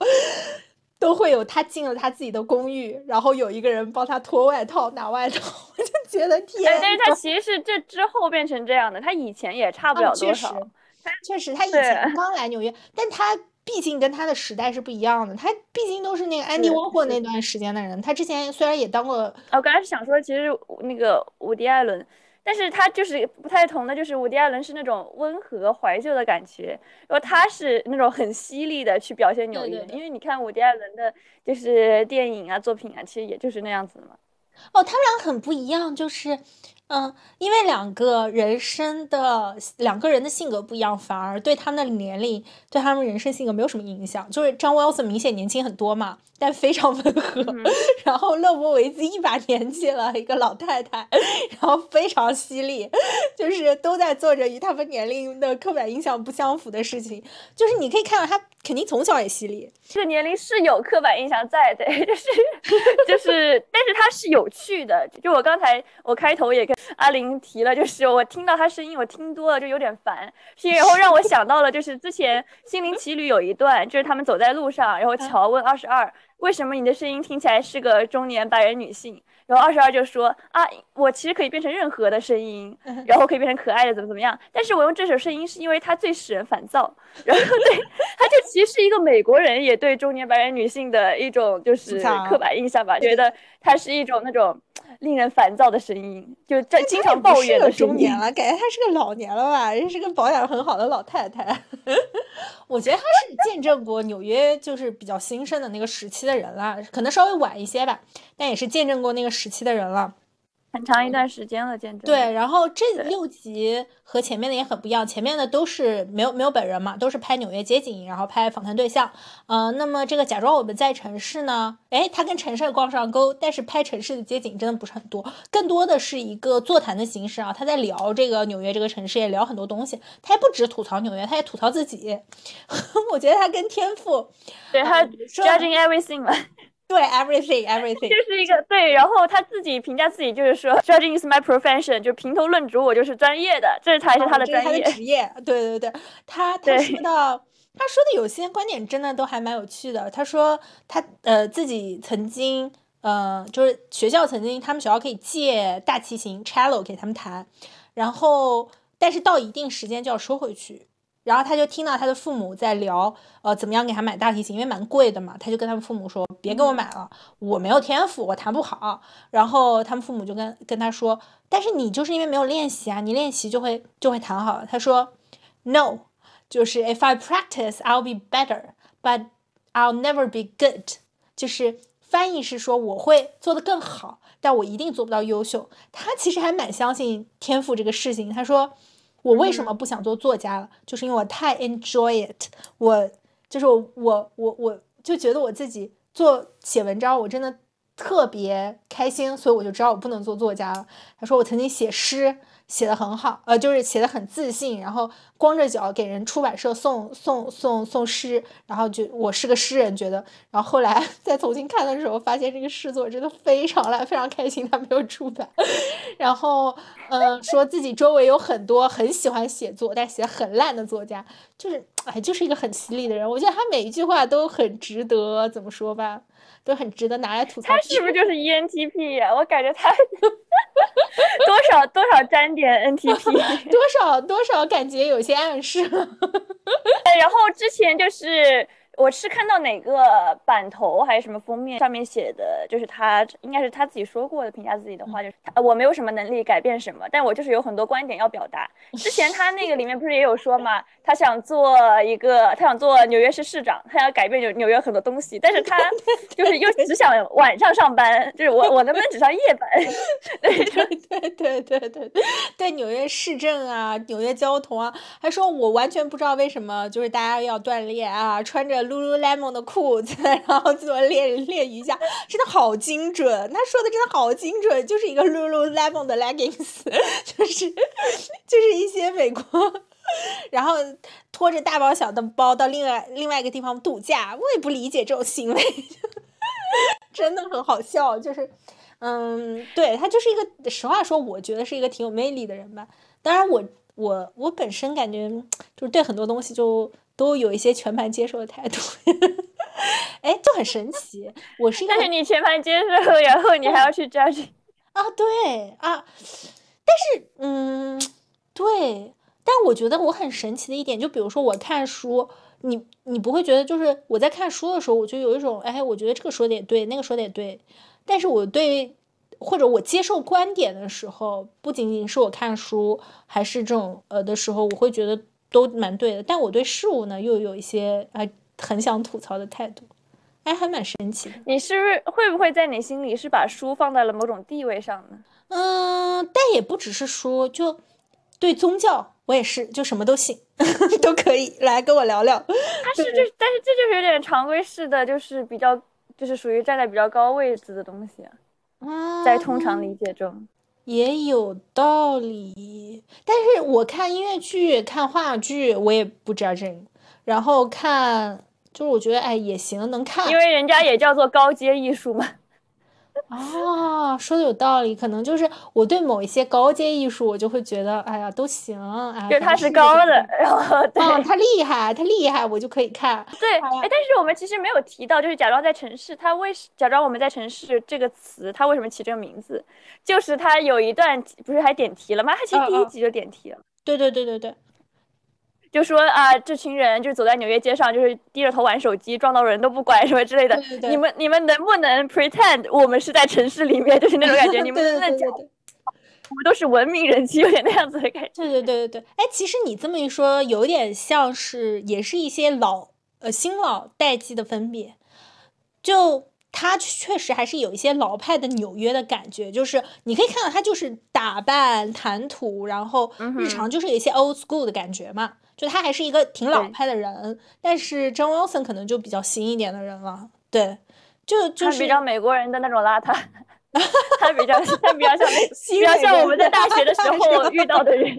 都会有他进了他自己的公寓，然后有一个人帮他脱外套、拿外套，我就觉得天。但是他其实是这之后变成这样的，他以前也差不了多少。他确实，他以前刚来纽约，但他毕竟跟他的时代是不一样的，他毕竟都是那个安迪沃霍那段时间的人。他之前虽然也当过，我刚才是想说，其实那个伍迪·艾伦。但是他就是不太同的，就是伍迪·艾伦是那种温和怀旧的感觉，然后他是那种很犀利的去表现纽约。因为你看伍迪·艾伦的，就是电影啊、作品啊，其实也就是那样子的嘛。哦，他们俩很不一样，就是。嗯，因为两个人生的两个人的性格不一样，反而对他们的年龄对他们人生性格没有什么影响。就是张 Wilson 明显年轻很多嘛，但非常温和。然后勒博维兹一把年纪了，一个老太太，然后非常犀利，就是都在做着与他们年龄的刻板印象不相符的事情。就是你可以看到他肯定从小也犀利，这个年龄是有刻板印象在的，就是就是，但是他是有趣的。就我刚才我开头也跟。阿玲提了，就是我听到他声音，我听多了就有点烦，然后让我想到了，就是之前《心灵奇旅》有一段，就是他们走在路上，然后乔问二十二，为什么你的声音听起来是个中年白人女性？然后二十二就说啊，我其实可以变成任何的声音，然后可以变成可爱的怎么怎么样，但是我用这首声音是因为它最使人烦躁。然后对，他就其实是一个美国人，也对中年白人女性的一种就是刻板印象吧，觉得它是一种那种令人烦躁的声音，就这经常抱怨的中年了，感觉她是个老年了吧，人是个保养很好的老太太。我觉得她是见证过纽约就是比较兴盛的那个时期的人了，可能稍微晚一些吧，但也是见证过那个时期的人了。很长一段时间了，见证。对，然后这六集和前面的也很不一样，前面的都是没有没有本人嘛，都是拍纽约街景，然后拍访谈对象。呃，那么这个假装我们在城市呢，哎，他跟城市挂上钩，但是拍城市的街景真的不是很多，更多的是一个座谈的形式啊。他在聊这个纽约这个城市，也聊很多东西。他也不止吐槽纽约，他也吐槽自己。我觉得他跟天赋，对他 judging everything 嘛。对，everything everything 就是一个对，然后他自己评价自己就是说，judging is my profession，就评头论足，我就是专业的，这才是他的专业他的职业。对对对，他他说到他说的有些观点真的都还蛮有趣的。他说他呃自己曾经呃就是学校曾经他们学校可以借大提琴 cello 给他们弹，然后但是到一定时间就要收回去。然后他就听到他的父母在聊，呃，怎么样给他买大提琴，因为蛮贵的嘛。他就跟他们父母说：“别给我买了，我没有天赋，我弹不好。”然后他们父母就跟跟他说：“但是你就是因为没有练习啊，你练习就会就会弹好。”他说：“No，就是 If I practice, I'll be better, but I'll never be good。”就是翻译是说我会做得更好，但我一定做不到优秀。他其实还蛮相信天赋这个事情。他说。我为什么不想做作家了？就是因为我太 enjoy it。我就是我我我我就觉得我自己做写文章，我真的特别开心，所以我就知道我不能做作家了。他说我曾经写诗。写的很好，呃，就是写的很自信，然后光着脚给人出版社送送送送诗，然后就我是个诗人，觉得，然后后来 再重新看的时候，发现这个诗作真的非常烂，非常开心他没有出版，然后，嗯，说自己周围有很多很喜欢写作但写很烂的作家，就是，哎，就是一个很犀利的人，我觉得他每一句话都很值得，怎么说吧？都很值得拿来吐槽。他是不是就是 ENTP 呀？我感觉他 多少多少沾点 NTP，多少多少感觉有些暗示。然后之前就是。我是看到哪个版头还是什么封面上面写的，就是他应该是他自己说过的评价自己的话，就是我没有什么能力改变什么，但我就是有很多观点要表达。之前他那个里面不是也有说吗？他想做一个，他想做纽约市市长，他要改变纽纽约很多东西，但是他 就是又只想晚上上班，就是我我能不能只上夜班？对对对对对对对，纽约市政啊，纽约交通啊，还说我完全不知道为什么就是大家要锻炼啊，穿着。Lululemon 的裤子，然后做练练瑜伽，真的好精准。他说的真的好精准，就是一个 Lululemon 的 leggings，就是就是一些美国，然后拖着大包小的包到另外另外一个地方度假。我也不理解这种行为，真的很好笑。就是，嗯，对他就是一个，实话说，我觉得是一个挺有魅力的人吧。当然，我我我本身感觉就是对很多东西就。都有一些全盘接受的态度，哎，就很神奇。我是但是你全盘接受，然后你还要去 judge 啊？对啊，但是嗯，对，但我觉得我很神奇的一点，就比如说我看书，你你不会觉得就是我在看书的时候，我就有一种哎，我觉得这个说的也对，那个说的也对，但是我对或者我接受观点的时候，不仅仅是我看书，还是这种呃的时候，我会觉得。都蛮对的，但我对事物呢又有一些哎很想吐槽的态度，哎还蛮神奇的。你是不是会不会在你心里是把书放在了某种地位上呢？嗯，但也不只是书，就对宗教我也是，就什么都信 都可以来跟我聊聊。他是就但是这就是有点常规式的，就是比较就是属于站在比较高位置的东西啊，在通常理解中。也有道理，但是我看音乐剧、看话剧，我也不知道这个。然后看，就是我觉得，哎，也行，能看，因为人家也叫做高阶艺术嘛。啊，说的有道理，可能就是我对某一些高阶艺术，我就会觉得，哎呀，都行，哎，就他是高的，然后对，他厉害，他厉害，我就可以看。对，哎，但是我们其实没有提到，就是假装在城市，他为假装我们在城市这个词，他为什么起这个名字？就是他有一段不是还点题了吗？他其实第一集就点题了。对对对对对。就说啊，这群人就是走在纽约街上，就是低着头玩手机，撞到人都不管什么之类的。你们你们能不能 pretend 我们是在城市里面，就是那种感觉？你们能不能讲，我们都是文明人，有点那样子的感觉。对对对对对。哎，其实你这么一说，有点像是，也是一些老呃新老代际的分别。就他确实还是有一些老派的纽约的感觉，就是你可以看到他就是打扮谈吐，然后日常就是有一些 old school 的感觉嘛。就他还是一个挺老派的人，但是 John Wilson 可能就比较新一点的人了。对，就就是比较美国人的那种邋遢，他比较他比较像 比较像我们在大学的时候遇到的人。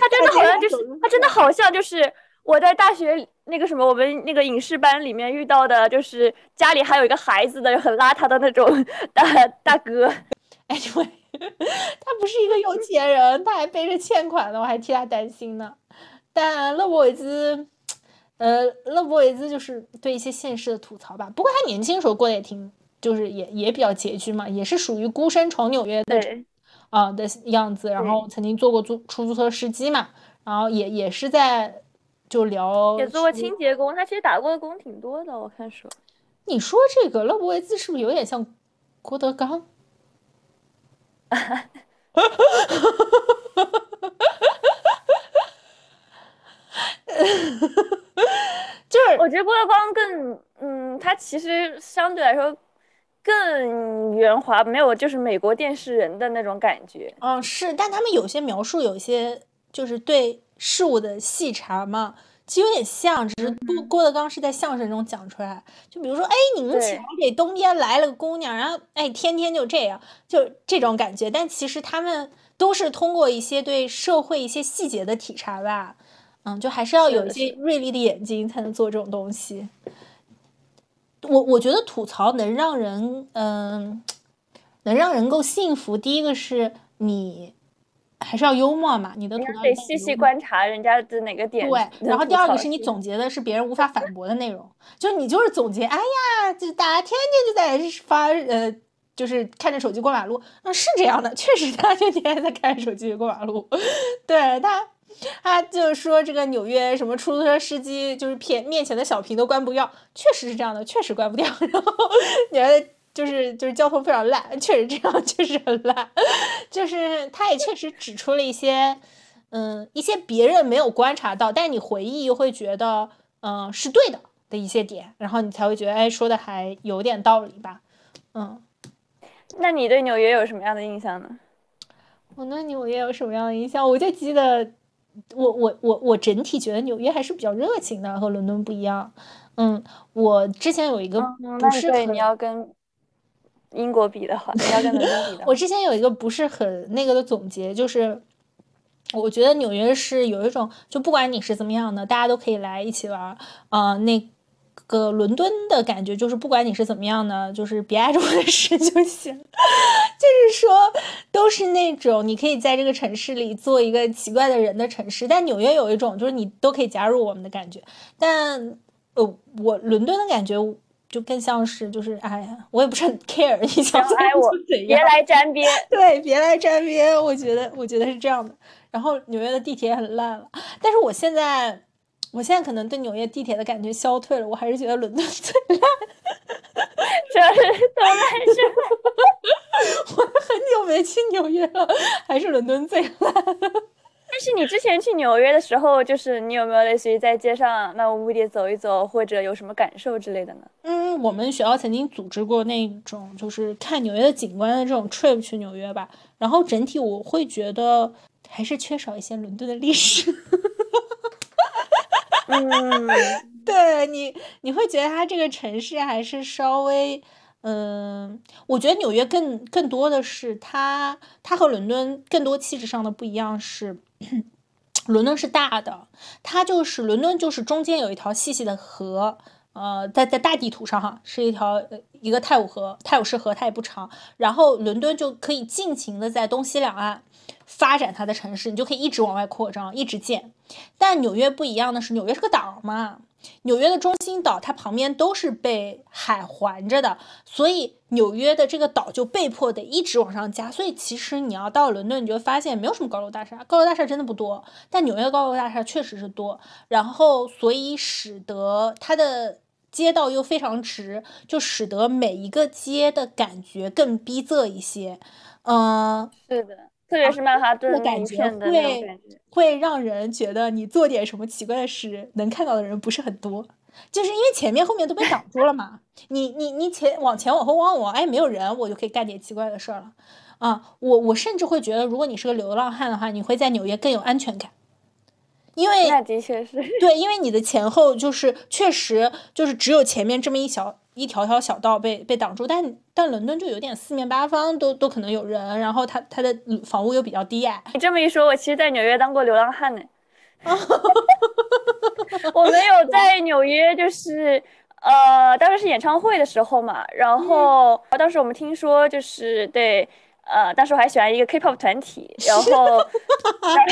他真的好像就是他真的好像就是我在大学那个什么我们那个影视班里面遇到的，就是家里还有一个孩子的很邋遢的那种大大哥。Anyway。他不是一个有钱人，他还背着欠款呢，我还替他担心呢。但勒布维兹，呃，勒布维兹就是对一些现实的吐槽吧。不过他年轻时候过得也挺，就是也也比较拮据嘛，也是属于孤身闯纽约的啊的样子。然后曾经做过租出租车司机嘛，然后也也是在就聊也做过清洁工，他其实打过的工挺多的，我看说。你说这个勒布维兹是不是有点像郭德纲？就是我觉得郭德纲更，嗯，他其实相对来说更圆滑，没有就是美国电视人的那种感觉。嗯，是，但他们有些描述，有一些就是对事物的细查嘛。其实有点像，只是郭郭德纲是在相声中讲出来。就比如说，哎，你们对瞧，这东边来了个姑娘，然后哎，天天就这样，就这种感觉。但其实他们都是通过一些对社会一些细节的体察吧，嗯，就还是要有一些锐利的眼睛才能做这种东西。我我觉得吐槽能让人嗯、能让人够幸福。第一个是你还是要幽默嘛，你的吐你槽得细细观察人家的哪个点对，然后第二个是你总结的是别人无法反驳的内容，就你就是总结，哎呀，就大家天天就在发呃。就是看着手机过马路，嗯，是这样的，确实他就天天在看着手机过马路。对他，他就是说这个纽约什么出租车司机就是偏面前的小屏都关不掉，确实是这样的，确实关不掉。然后觉得就是就是交通非常烂，确实这样，确实很烂。就是他也确实指出了一些。嗯，一些别人没有观察到，但是你回忆又会觉得，嗯、是对的的一些点，然后你才会觉得，哎，说的还有点道理吧。嗯，那你对纽约有什么样的印象呢？我对纽约有什么样的印象？我就记得，我我我我整体觉得纽约还是比较热情的，和伦敦不一样。嗯，我之前有一个不是你要跟英国比的话，你 要跟伦敦比的我，之前有一个不是很那个的总结，就是我觉得纽约是有一种，就不管你是怎么样的，大家都可以来一起玩儿。啊、那个伦敦的感觉就是，不管你是怎么样的，就是别碍着我的事就行。就是说，都是那种你可以在这个城市里做一个奇怪的人的城市。但纽约有一种，就是你都可以加入我们的感觉。但呃，我伦敦的感觉就更像是，就是哎呀，我也不是很 care 你想怎样别。来沾边。对，别来沾边，我觉得，我觉得是这样的。然后纽约的地铁很烂了，但是我现在，我现在可能对纽约地铁的感觉消退了，我还是觉得伦敦 最烂。这是都烂是 我很久没去纽约了，还是伦敦最烂。但是你之前去纽约的时候，就是你有没有类似于在街上漫无目的走一走，或者有什么感受之类的呢？嗯，我们学校曾经组织过那种就是看纽约的景观的这种 trip 去纽约吧，然后整体我会觉得还是缺少一些伦敦的历史。嗯，对你，你会觉得它这个城市还是稍微，嗯，我觉得纽约更更多的是它，它和伦敦更多气质上的不一样是，伦敦是大的，它就是伦敦就是中间有一条细细的河，呃，在在大地图上哈是一条一个泰晤河，泰晤士河它也不长，然后伦敦就可以尽情的在东西两岸发展它的城市，你就可以一直往外扩张，一直建。但纽约不一样的是，纽约是个岛嘛，纽约的中心岛它旁边都是被海环着的，所以纽约的这个岛就被迫得一直往上加。所以其实你要到伦敦，你就会发现没有什么高楼大厦，高楼大厦真的不多，但纽约的高楼大厦确实是多。然后所以使得它的街道又非常直，就使得每一个街的感觉更逼仄一些。嗯、是的，特别是曼哈顿的感觉会。会让人觉得你做点什么奇怪的事，能看到的人不是很多，就是因为前面后面都被挡住了嘛。你你你前往前往后往往，哎，没有人，我就可以干点奇怪的事儿了。啊，我我甚至会觉得，如果你是个流浪汉的话，你会在纽约更有安全感，因为那的确是，对，因为你的前后就是确实就是只有前面这么一小一条条小道被被挡住，但但伦敦就有点四面八方都都可能有人，然后它它的房屋又比较低矮，你这么一说，我其实，在纽约当过流浪汉呢。我没有 在纽约，就是呃，当时是演唱会的时候嘛，然后当时我们听说就是对，呃，当时我还喜欢一个 K-pop 团体，然后 但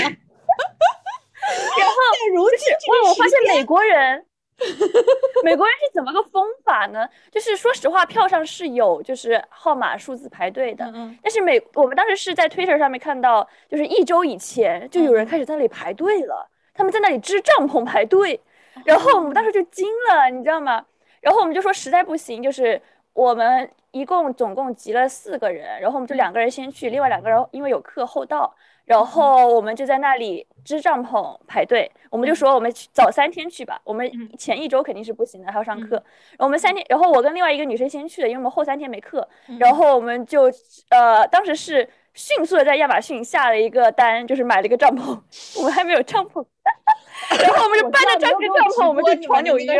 如今这我个时间我发现美国人，美国人是怎么个疯法呢？就是说实话，票上是有就是号码数字排队的，嗯嗯但是美我们当时是在 Twitter 上面看到，就是一周以前就有人嗯开始在那里排队了，他们在那里支帐篷排队，然后我们当时就惊了，你知道吗？然后我们就说实在不行，就是我们一共总共集了四个人，然后我们就两个人先去，另外两个人因为有课后到，然后我们就在那里支帐篷排队。我们就说我们去早三天去吧，我们嗯前一周肯定是不行的，还要上课。嗯然后我们三天，然后我跟另外一个女生先去的，因为我们后三天没课。嗯然后我们就呃，当时是迅速的在亚马逊下了一个单，就是买了一个帐篷，我们还没有帐篷。然后我们就搬着这个帐篷，我们就闯纽约。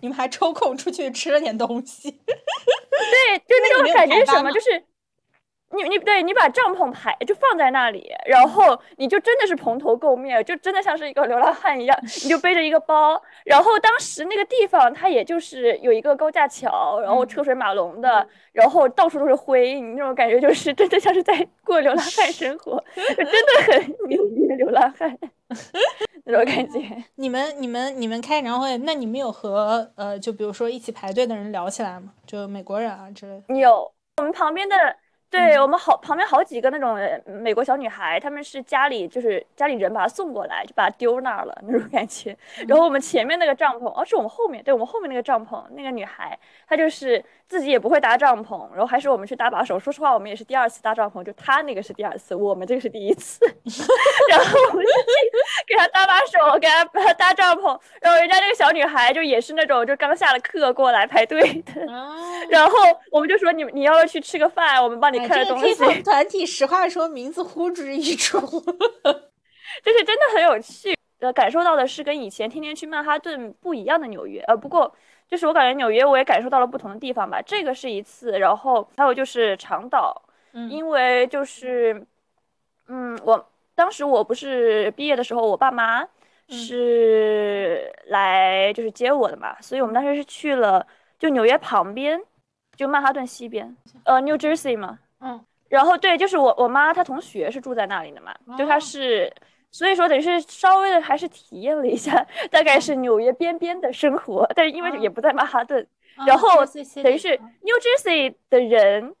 你们还抽空出去吃了点东西。对，就那种感觉是什么？就是。你你对你把帐篷排就放在那里，然后你就真的是蓬头垢面，就真的像是一个流浪汉一样，你就背着一个包，然后当时那个地方它也就是有一个高架桥，然后车水马龙的，然后到处都是灰，你那种感觉就是真的像是在过流浪汉生活，真的很 纽约流浪汉那种感觉。你们你们你们开演唱会，那你们有和呃就比如说一起排队的人聊起来吗？就美国人啊之类的。有，我们旁边的。对我们好旁边好几个那种美国小女孩，她们是家里就是家里人把她送过来，就把她丢那儿了那种感觉。然后我们前面那个帐篷，哦，是我们后面，对我们后面那个帐篷，那个女孩她就是自己也不会搭帐篷，然后还是我们去搭把手。说实话，我们也是第二次搭帐篷，就她那个是第二次，我们这个是第一次。然后我们就给她搭把手，给她 搭帐篷。然后人家那个小女孩就也是那种就刚下了课过来排队的。然后我们就说你你要不要去吃个饭，我们帮你。这个 K-pop 团体，实话说，名字呼之欲出，就是真的很有趣。呃，感受到的是跟以前天天去曼哈顿不一样的纽约。呃，不过就是我感觉纽约我也感受到了不同的地方吧。这个是一次，然后还有就是长岛，因为就是，嗯，我当时我不是毕业的时候，我爸妈是来就是接我的嘛，所以我们当时是去了就纽约旁边，就曼哈顿西边，呃，New Jersey 嘛。嗯，然后对，就是我我妈她同学是住在那里的嘛，就她是，所以说等于是稍微的还是体验了一下，大概是纽约边边的生活，但是因为也不在曼哈顿，然后等于是 New Jersey 的人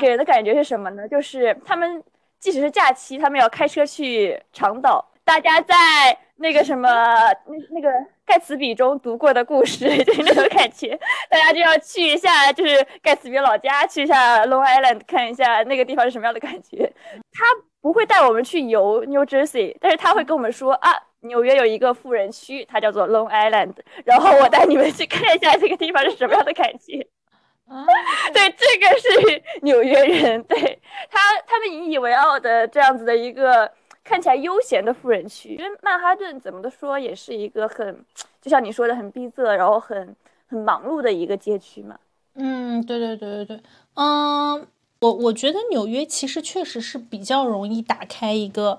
给人的感觉是什么呢？就是他们即使是假期，他们要开车去长岛，大家在。那个什么，那那个盖茨比中读过的故事，就是那种感觉，大家就要去一下，就是盖茨比老家，去一下 Long Island 看一下那个地方是什么样的感觉。他不会带我们去游 New Jersey，但是他会跟我们说啊，纽约有一个富人区，它叫做 Long Island，然后我带你们去看一下这个地方是什么样的感觉。啊，对，这个是纽约人，对他他们引以为傲的这样子的一个。看起来悠闲的富人区，因为曼哈顿怎么的说也是一个很，就像你说的很逼仄，然后很很忙碌的一个街区嘛。嗯，对对对对对，嗯，我我觉得纽约其实确实是比较容易打开一个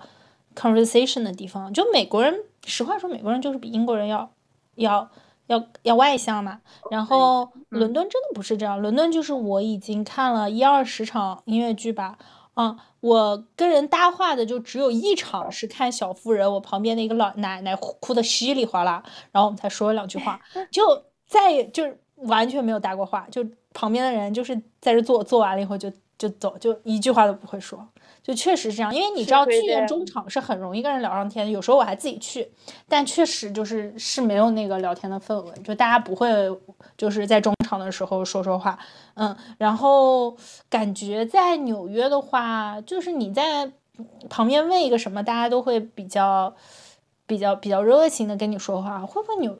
conversation 的地方。就美国人，实话说，美国人就是比英国人要要要要外向嘛。然后伦敦真的不是这样，伦敦就是我已经看了一二十场音乐剧吧。啊，我跟人搭话的就只有一场是看小妇人，我旁边的一个老奶奶哭的稀里哗啦，然后我们才说了两句话，就再就是完全没有搭过话，就旁边的人就是在这坐，坐完了以后就就走，就一句话都不会说。就确实是这样，因为你知道剧院中场是很容易跟人聊上天，有时候我还自己去，但确实就是是没有那个聊天的氛围，就大家不会就是在中场的时候说说话，嗯，然后感觉在纽约的话，就是你在旁边问一个什么，大家都会比较比较比较热情的跟你说话，会不会纽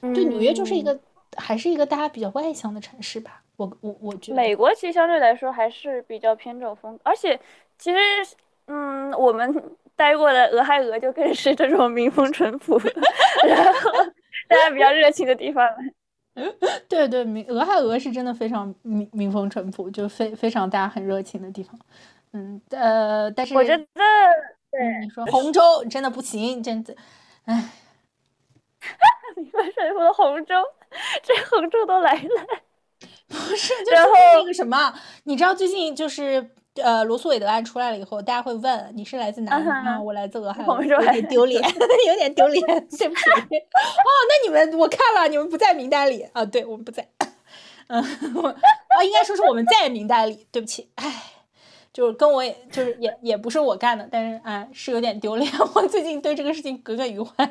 对纽约就是一个还是一个大家比较外向的城市吧？我我我觉得美国其实相对来说还是比较偏这种风，而且。其实，嗯，我们待过的俄亥俄就更是这种民风淳朴，然后大家比较热情的地方。对 对，民俄亥俄是真的非常民民风淳朴，就非非常大家很热情的地方。嗯呃，但是我觉得，对你说洪州真的不行，真的，唉。民风淳朴的洪州，这洪州都来了。不是，就是那个什么，你知道最近就是。呃，罗素韦德案出来了以后，大家会问你是来自哪里吗？我来自俄亥俄，有点丢脸，有点丢脸，对不起。哦，那你们我看了，你们不在名单里啊？对，我们不在。嗯，啊，应该说是我们在名单里，对不起，唉。就是跟我也就是也也不是我干的，但是啊是有点丢脸。我最近对这个事情耿耿于怀。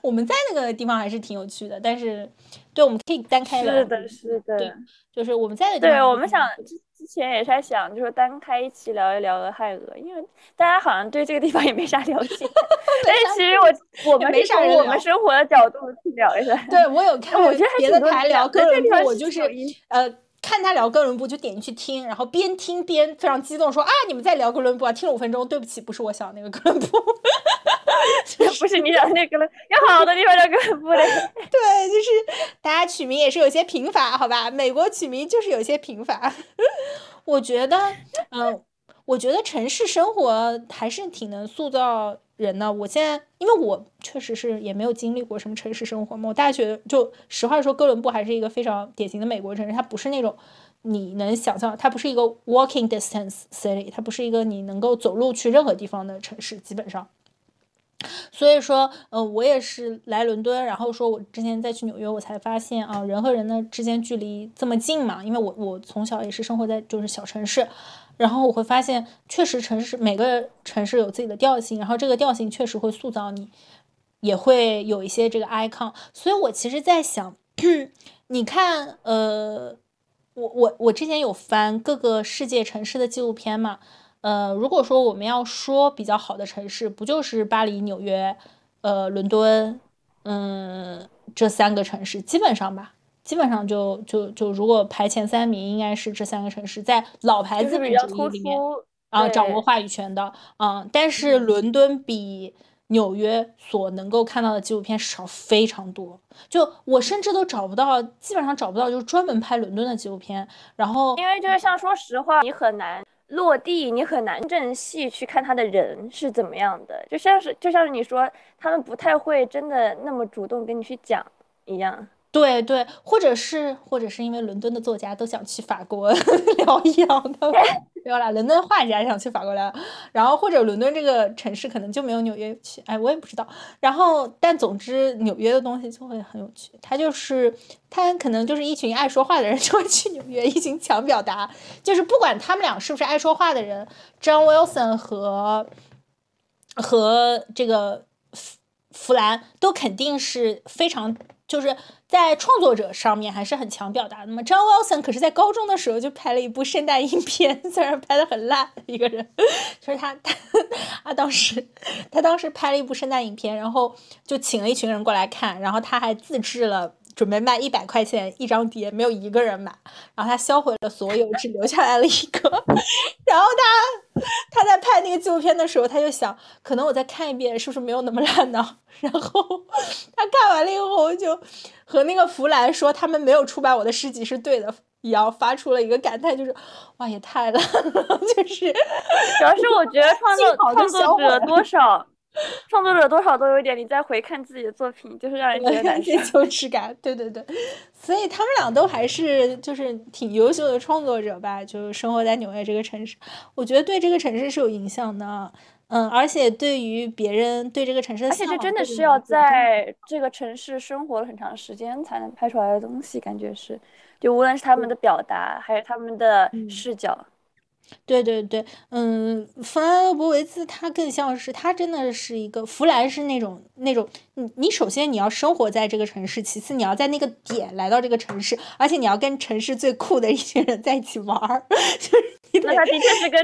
我们在那个地方还是挺有趣的，但是对我们可以单开聊。是的，是的。对，就是我们在的地方。对我们想前也是在想，就是单开一期聊一聊俄亥俄，因为大家好像对这个地方也没啥了解。但是其实我我们没啥从我们生活的角度去聊一下。对我有 看，我觉得别的台聊哥伦布，我就是呃。看他聊哥伦布就点进去听，然后边听边非常激动说啊，你们在聊哥伦布啊，听了五分钟，对不起，不是我想那个哥伦布。不是你想那个了，有好多地方叫哥伦布嘞。对，就是大家取名也是有些贫乏，好吧？美国取名就是有些贫乏。我觉得，嗯，我觉得城市生活还是挺能塑造人呢。我现在，因为我确实是也没有经历过什么城市生活嘛。我大学就实话说，哥伦布还是一个非常典型的美国城市，它不是那种。你能想象，它不是一个 walking distance city，它不是一个你能够走路去任何地方的城市，基本上。所以说，呃，我也是来伦敦，然后说我之前再去纽约，我才发现啊，人和人的之间距离这么近嘛。因为我我从小也是生活在就是小城市，然后我会发现，确实城市每个城市有自己的调性，然后这个调性确实会塑造你，也会有一些这个 icon。所以我其实在想，你看，呃。我我我之前有翻各个世界城市的纪录片嘛，呃，如果说我们要说比较好的城市，不就是巴黎、纽约、呃，伦敦，嗯，这三个城市基本上吧，基本上就就就如果排前三名，应该是这三个城市在老牌资本主义里面啊掌握话语权的，嗯，但是伦敦比。纽约所能够看到的纪录片少非常多，就我甚至都找不到，基本上找不到，就是专门拍伦敦的纪录片。然后，因为就是像说实话，你很难落地，你很难正戏去看他的人是怎么样的，就像是就像是你说，他们不太会真的那么主动跟你去讲一样。对对，或者是或者是因为伦敦的作家都想去法国 疗养的，没有啦，伦敦画家想去法国疗养，然后或者伦敦这个城市可能就没有纽约有趣，哎，我也不知道。然后，但总之纽约的东西就会很有趣，它就是它可能就是一群爱说话的人就会去纽约，一群强表达，就是不管他们俩是不是爱说话的人，John Wilson 和和这个弗弗兰都肯定是非常。就是在创作者上面还是很强表达的嘛。张 Wilson 可是在高中的时候就拍了一部圣诞影片，虽然拍的很烂，一个人，就是他他 他当时他当时拍了一部圣诞影片，然后就请了一群人过来看，然后他还自制了。准备卖一百块钱一张碟，没有一个人买，然后他销毁了所有，只留下来了一个。然后他他在拍那个纪录片的时候，他就想，可能我再看一遍，是不是没有那么烂呢？然后他看完了以后，就和那个弗兰说，他们没有出版我的诗集是对的，一样发出了一个感叹，就是哇，也太烂了，就是主要是我觉得创作创作者多少。创作者多少都有一点，你再回看自己的作品，就是让人觉得难 受、羞耻感。对对对，所以他们俩都还是就是挺优秀的创作者吧，就生活在纽约这个城市，我觉得对这个城市是有影响的。嗯，而且对于别人对这个城市的，而且这真的是要在这个城市生活了很长时间才能拍出来的东西，感觉是，就无论是他们的表达，还有他们的视角。对对对，嗯，弗兰德博维兹他更像是他真的是一个弗兰是那种那种，你你首先你要生活在这个城市，其次你要在那个点来到这个城市，而且你要跟城市最酷的一群人在一起玩儿，就是你得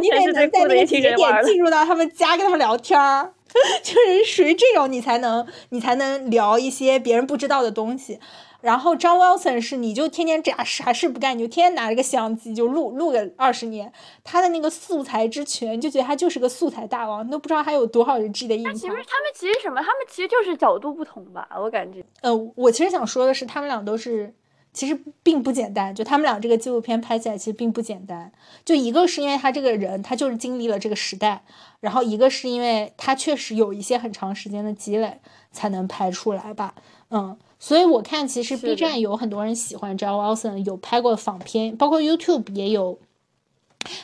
你得能在那个节点进入到他们家跟他们聊天儿，就是属于这种你才能你才能聊一些别人不知道的东西。然后张 Wilson 是你就天天啥啥事不干，你就天天拿着个相机就录录个二十年，他的那个素材之全，就觉得他就是个素材大王，你都不知道他有多少人 G 的印象。其实他们其实什么，他们其实就是角度不同吧，我感觉。呃，我其实想说的是，他们俩都是其实并不简单，就他们俩这个纪录片拍起来其实并不简单。就一个是因为他这个人，他就是经历了这个时代，然后一个是因为他确实有一些很长时间的积累才能拍出来吧，嗯。所以我看，其实 B 站有很多人喜欢 John Wilson，有拍过仿片，包括 YouTube 也有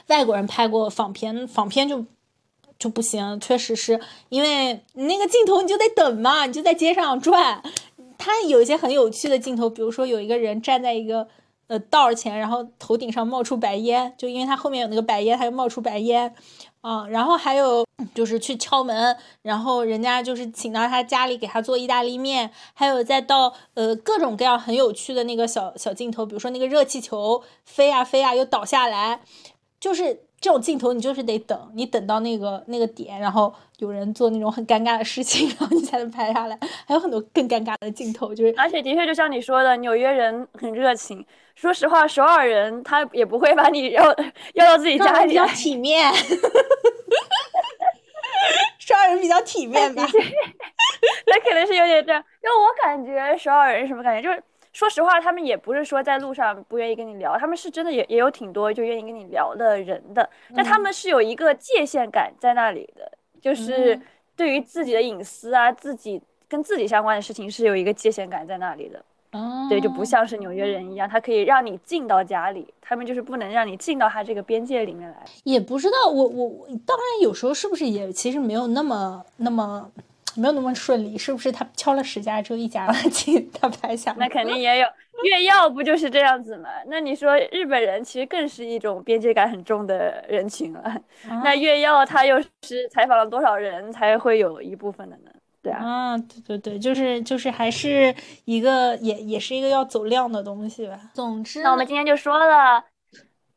外国人拍过仿片，仿片就就不行，确实是因为那个镜头你就得等嘛，你就在街上转。他有一些很有趣的镜头，比如说有一个人站在一个呃道前，然后头顶上冒出白烟，就因为他后面有那个白烟，他就冒出白烟。啊，然后还有就是去敲门，然后人家就是请到他家里给他做意大利面，还有再到呃各种各样很有趣的那个小小镜头，比如说那个热气球飞啊飞啊又倒下来，就是这种镜头你就是得等，你等到那个那个点，然后有人做那种很尴尬的事情，然后你才能拍下来。还有很多更尴尬的镜头，就是而且的确就像你说的，纽约人很热情。说实话，首尔人他也不会把你要 要到自己家里，比较体面。首尔人比较体面吧？那可能是有点这样，因为我感觉首尔人什么感觉，就是说实话，他们也不是说在路上不愿意跟你聊，他们是真的也也有挺多就愿意跟你聊的人的，但他们是有一个界限感在那里的，就是对于自己的隐私啊，自己跟自己相关的事情是有一个界限感在那里的。哦，对，就不像是纽约人一样，他可以让你进到家里，他们就是不能让你进到他这个边界里面来。也不知道，我我我，当然有时候是不是也其实没有那么那么没有那么顺利，是不是他敲了十家只有一家进 他拍下？那肯定也有，越要不就是这样子嘛？那你说日本人其实更是一种边界感很重的人群了，那越要他又是采访了多少人才会有一部分的呢？对啊，对对对，就是就是还是一个也也是一个要走量的东西吧。总之，那我们今天就说了，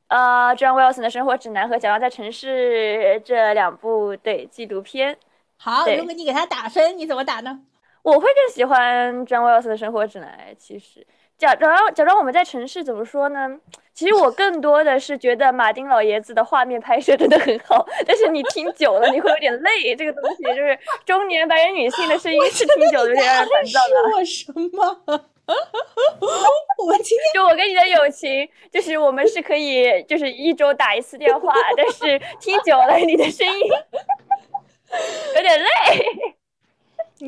呃，John Wilson 的生活指南和《假装在城市》这两部对纪录片。好，如果你给他打分，你怎么打呢？我会更喜欢 John Wilson 的生活指南，其实。假装假装我们在城市怎么说呢？其实我更多的是觉得马丁老爷子的画面拍摄真的很好，但是你听久了你会有点累。这个东西就是中年白人女性的声音，是听久了有点让人烦躁的。我什么？我今天就我跟你的友情，就是我们是可以就是一周打一次电话，但是听久了你的声音 有点累。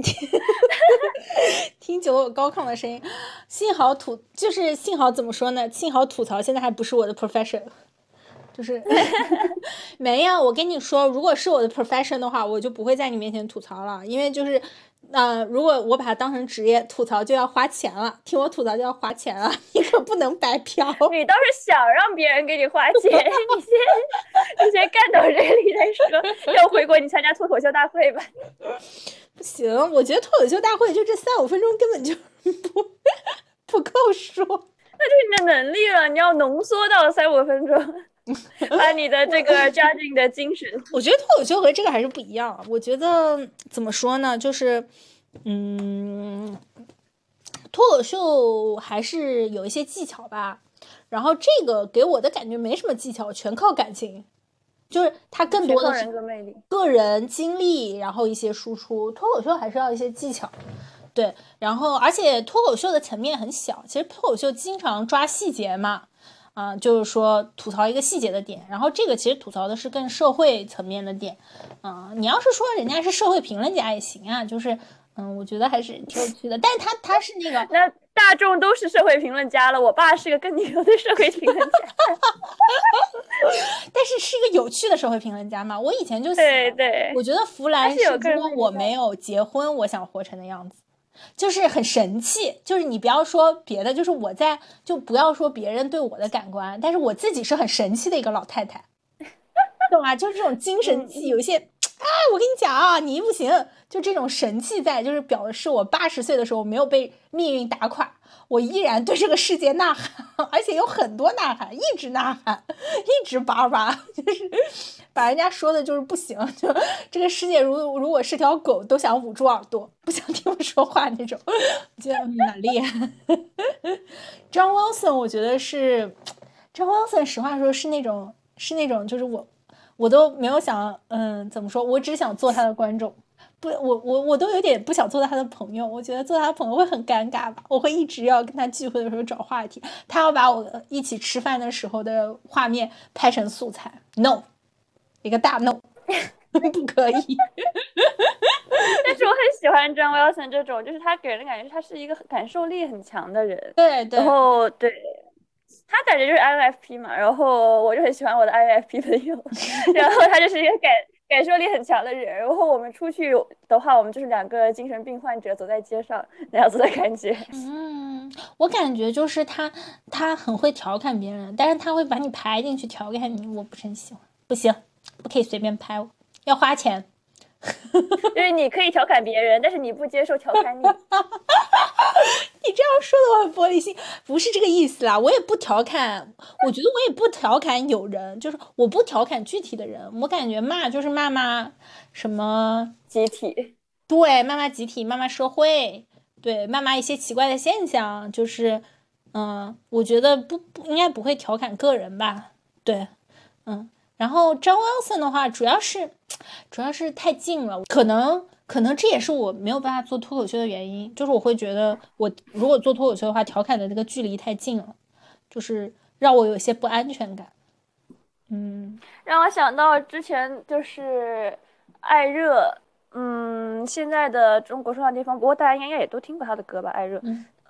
听，久了高亢的声音，幸好吐就是幸好怎么说呢？幸好吐槽现在还不是我的 profession，就是 没有。我跟你说，如果是我的 profession 的话，我就不会在你面前吐槽了，因为就是，呃，如果我把它当成职业，吐槽就要花钱了，听我吐槽就要花钱了，你可不能白嫖。你倒是想让别人给你花钱，你先你先干到这里再说。要回国，你参加脱口秀大会吧。不行，我觉得脱口秀大会就这三五分钟根本就不 不够说，那就是你的能力了。你要浓缩到三五分钟，把你的这个扎进的精神。我觉得脱口秀和这个还是不一样。我觉得怎么说呢，就是嗯，脱口秀还是有一些技巧吧。然后这个给我的感觉没什么技巧，全靠感情。就是他更多的是个人经历，然后一些输出。脱口秀还是要一些技巧，对。然后，而且脱口秀的层面很小，其实脱口秀经常抓细节嘛，啊，就是说吐槽一个细节的点。然后这个其实吐槽的是更社会层面的点，啊，你要是说人家是社会评论家也行啊，就是，嗯，我觉得还是挺有趣的。但是他他是那个那。大众都是社会评论家了，我爸是个更牛的社会评论家，但是是一个有趣的社会评论家嘛。我以前就对对，我觉得弗兰是说我没有结婚，我想活成的样子，就是很神气。就是你不要说别的，就是我在就不要说别人对我的感官，但是我自己是很神气的一个老太太，懂吗？就是这种精神气，有一些。啊，我跟你讲啊，你不行，就这种神气在，就是表示我八十岁的时候没有被命运打垮，我依然对这个世界呐喊，而且有很多呐喊，一直呐喊，一直叭叭，就是把人家说的就是不行，就这个世界如如果是条狗，都想捂住耳朵，不想听我说话那种，我觉得蛮厉害。张 Wilson，我觉得是张 Wilson，实话说是那种是那种就是我。我都没有想，嗯，怎么说？我只想做他的观众，不，我我我都有点不想做他的朋友。我觉得做他的朋友会很尴尬吧？我会一直要跟他聚会的时候找话题，他要把我一起吃饭的时候的画面拍成素材。No，一个大 No，不可以。但是我很喜欢 John Wilson 这种，就是他给人的感觉，他是一个感受力很强的人。对对。然后对。他感觉就是 INFP 嘛，然后我就很喜欢我的 INFP 朋友，然后他就是一个感感受力很强的人，然后我们出去的话，我们就是两个精神病患者走在街上那样子的感觉。嗯，我感觉就是他他很会调侃别人，但是他会把你排进去调侃你，我不是很喜欢，不行，不可以随便拍我，要花钱。就是你可以调侃别人，但是你不接受调侃你。你这样说的我很玻璃心，不是这个意思啦。我也不调侃，我觉得我也不调侃有人，就是我不调侃具体的人。我感觉骂就是骂骂什么集体，对，骂骂集体，骂骂社会，对，骂骂一些奇怪的现象。就是，嗯，我觉得不不应该不会调侃个人吧？对，嗯。然后张 Wilson 的话，主要是。主要是太近了，可能可能这也是我没有办法做脱口秀的原因，就是我会觉得我如果做脱口秀的话，调侃的那个距离太近了，就是让我有些不安全感。嗯，让我想到之前就是艾热，嗯，现在的中国说唱巅峰，不过大家应该也都听过他的歌吧，艾热。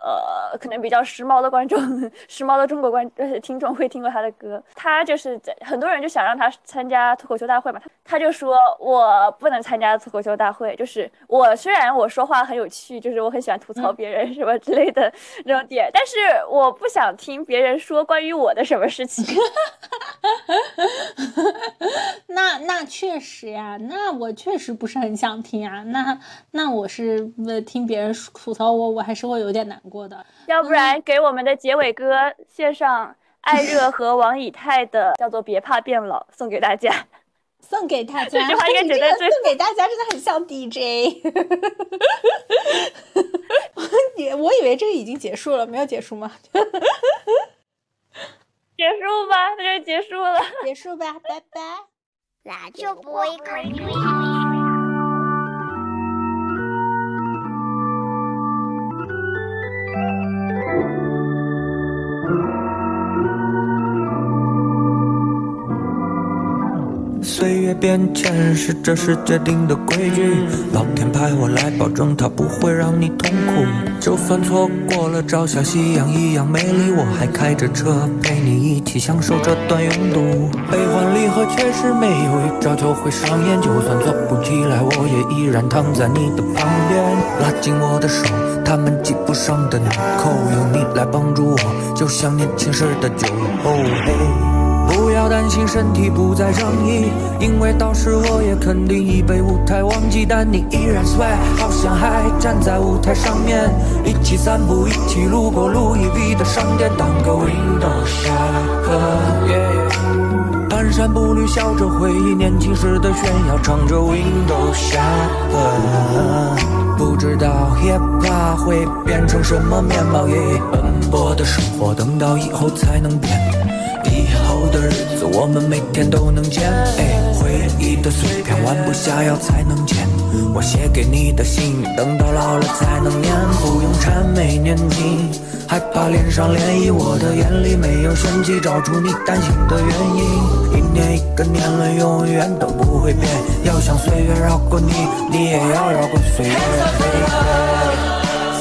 呃，可能比较时髦的观众，时髦的中国观呃听众会听过他的歌。他就是在很多人就想让他参加脱口秀大会嘛，他他就说我不能参加脱口秀大会，就是我虽然我说话很有趣，就是我很喜欢吐槽别人什么之类的那种点，但是我不想听别人说关于我的什么事情。那那确实呀，那我确实不是很想听啊。那那我是呃听别人吐槽我，我还是会有点难。过的，要不然给我们的结尾歌献上 艾热和王以太的叫做《别怕变老》，送给大家，送给大家。这句话应该觉得送给大家真的很像 DJ。你我以为这个已经结束了，没有结束吗？结束吧，那就结束了，结束吧，拜拜。那就不会可岁月变迁是这世界定的规矩，老天派我来保证它不会让你痛苦。就算错过了朝霞夕阳一样美丽，我还开着车陪你一起享受这段拥堵。悲欢离合确实没有一朝就会上演，就算做不起来，我也依然躺在你的旁边，拉紧我的手，他们系不上的纽扣，有你来帮助我，就像年轻时的酒。不不要担心身体不再仗义，因为到时我也肯定已被舞台忘记，但你依然 swag，好像还站在舞台上面，一起散步，一起路过路易 V 的商店，当个 window shopper，蹒跚步履，笑着回忆年轻时的炫耀，唱着 window shopper，不知道 hip hop 会变成什么面貌，奔波的生活，等到以后才能变。的日子，我们每天都能见。哎回忆的碎片，弯不下腰才能捡。我写给你的信，等到老了才能念。不用谄媚年轻，害怕脸上涟漪。我的眼里没有玄机，找出你担心的原因。一年一个年轮，永远都不会变。要想岁月绕过你，你也要绕过岁月。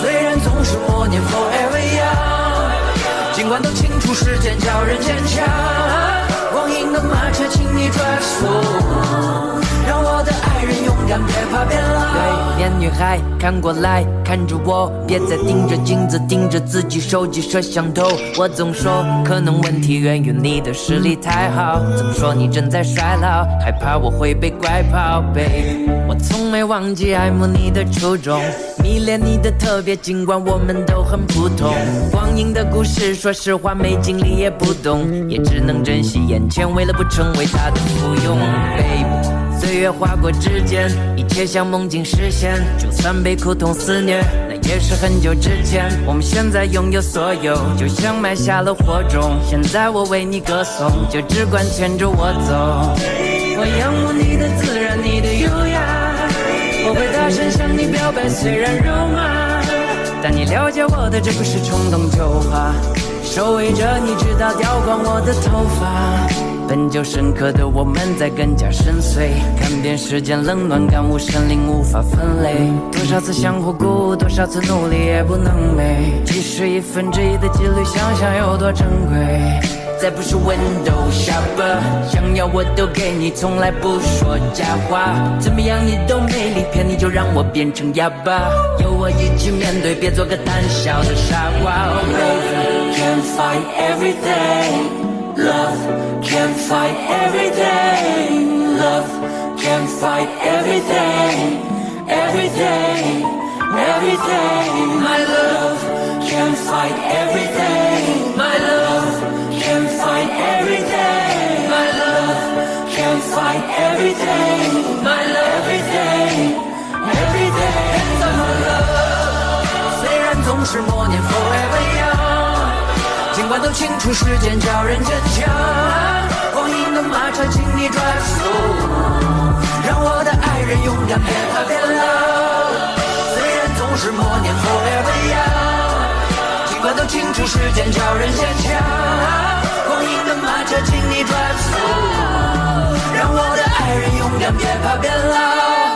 虽然总是默念 forever。尽管都清楚时间教人坚强，光阴的马车，请你转速，让我的爱人勇敢，别怕变老。对面，女孩看过来看着我，别再盯着镜子，盯着自己手机摄像头。我总说，可能问题源于你的实力太好。总说你正在衰老，害怕我会被拐跑。，baby 我从没忘记爱慕你的初衷。迷恋你的特别，尽管我们都很普通。光阴的故事，说实话没经历也不懂，也只能珍惜眼前，为了不成为他的附庸。Baby，岁月划过指尖，一切像梦境实现。就算被苦痛肆虐，那也是很久之前。我们现在拥有所有，就像埋下了火种。现在我为你歌颂，就只管牵着我走。我仰慕你的自然，你的优雅。我会大声向你表白，虽然肉麻，但你了解我的，这不是冲动就话。守卫着你，直到掉光我的头发。本就深刻的我们，在更加深邃。看遍世间冷暖，感悟生灵无法分类。多少次相互鼓舞，多少次努力也不能美。即使一分之一的几率，想想有多珍贵。再不是 window shopper，想要我都给你，从来不说假话。怎么样你都没理，骗你就让我变成哑巴。有我一起面对，别做个胆小的傻瓜。Love can fight everything. Love can fight everything. Love can fight everything. Everything, everything. My love can fight everything. My love can fight everything. My love can fight everything. My love, everything, everything. Hands on my love. 虽然总是默念 forever young， 尽管都清楚时间教人坚强光阴的马车请你 drive slow 让我的爱人勇敢别怕变老虽然总是默念 forever young 尽管都清楚时间教人坚强光阴的马车请你 drive slow 让我的爱人勇敢别怕变老。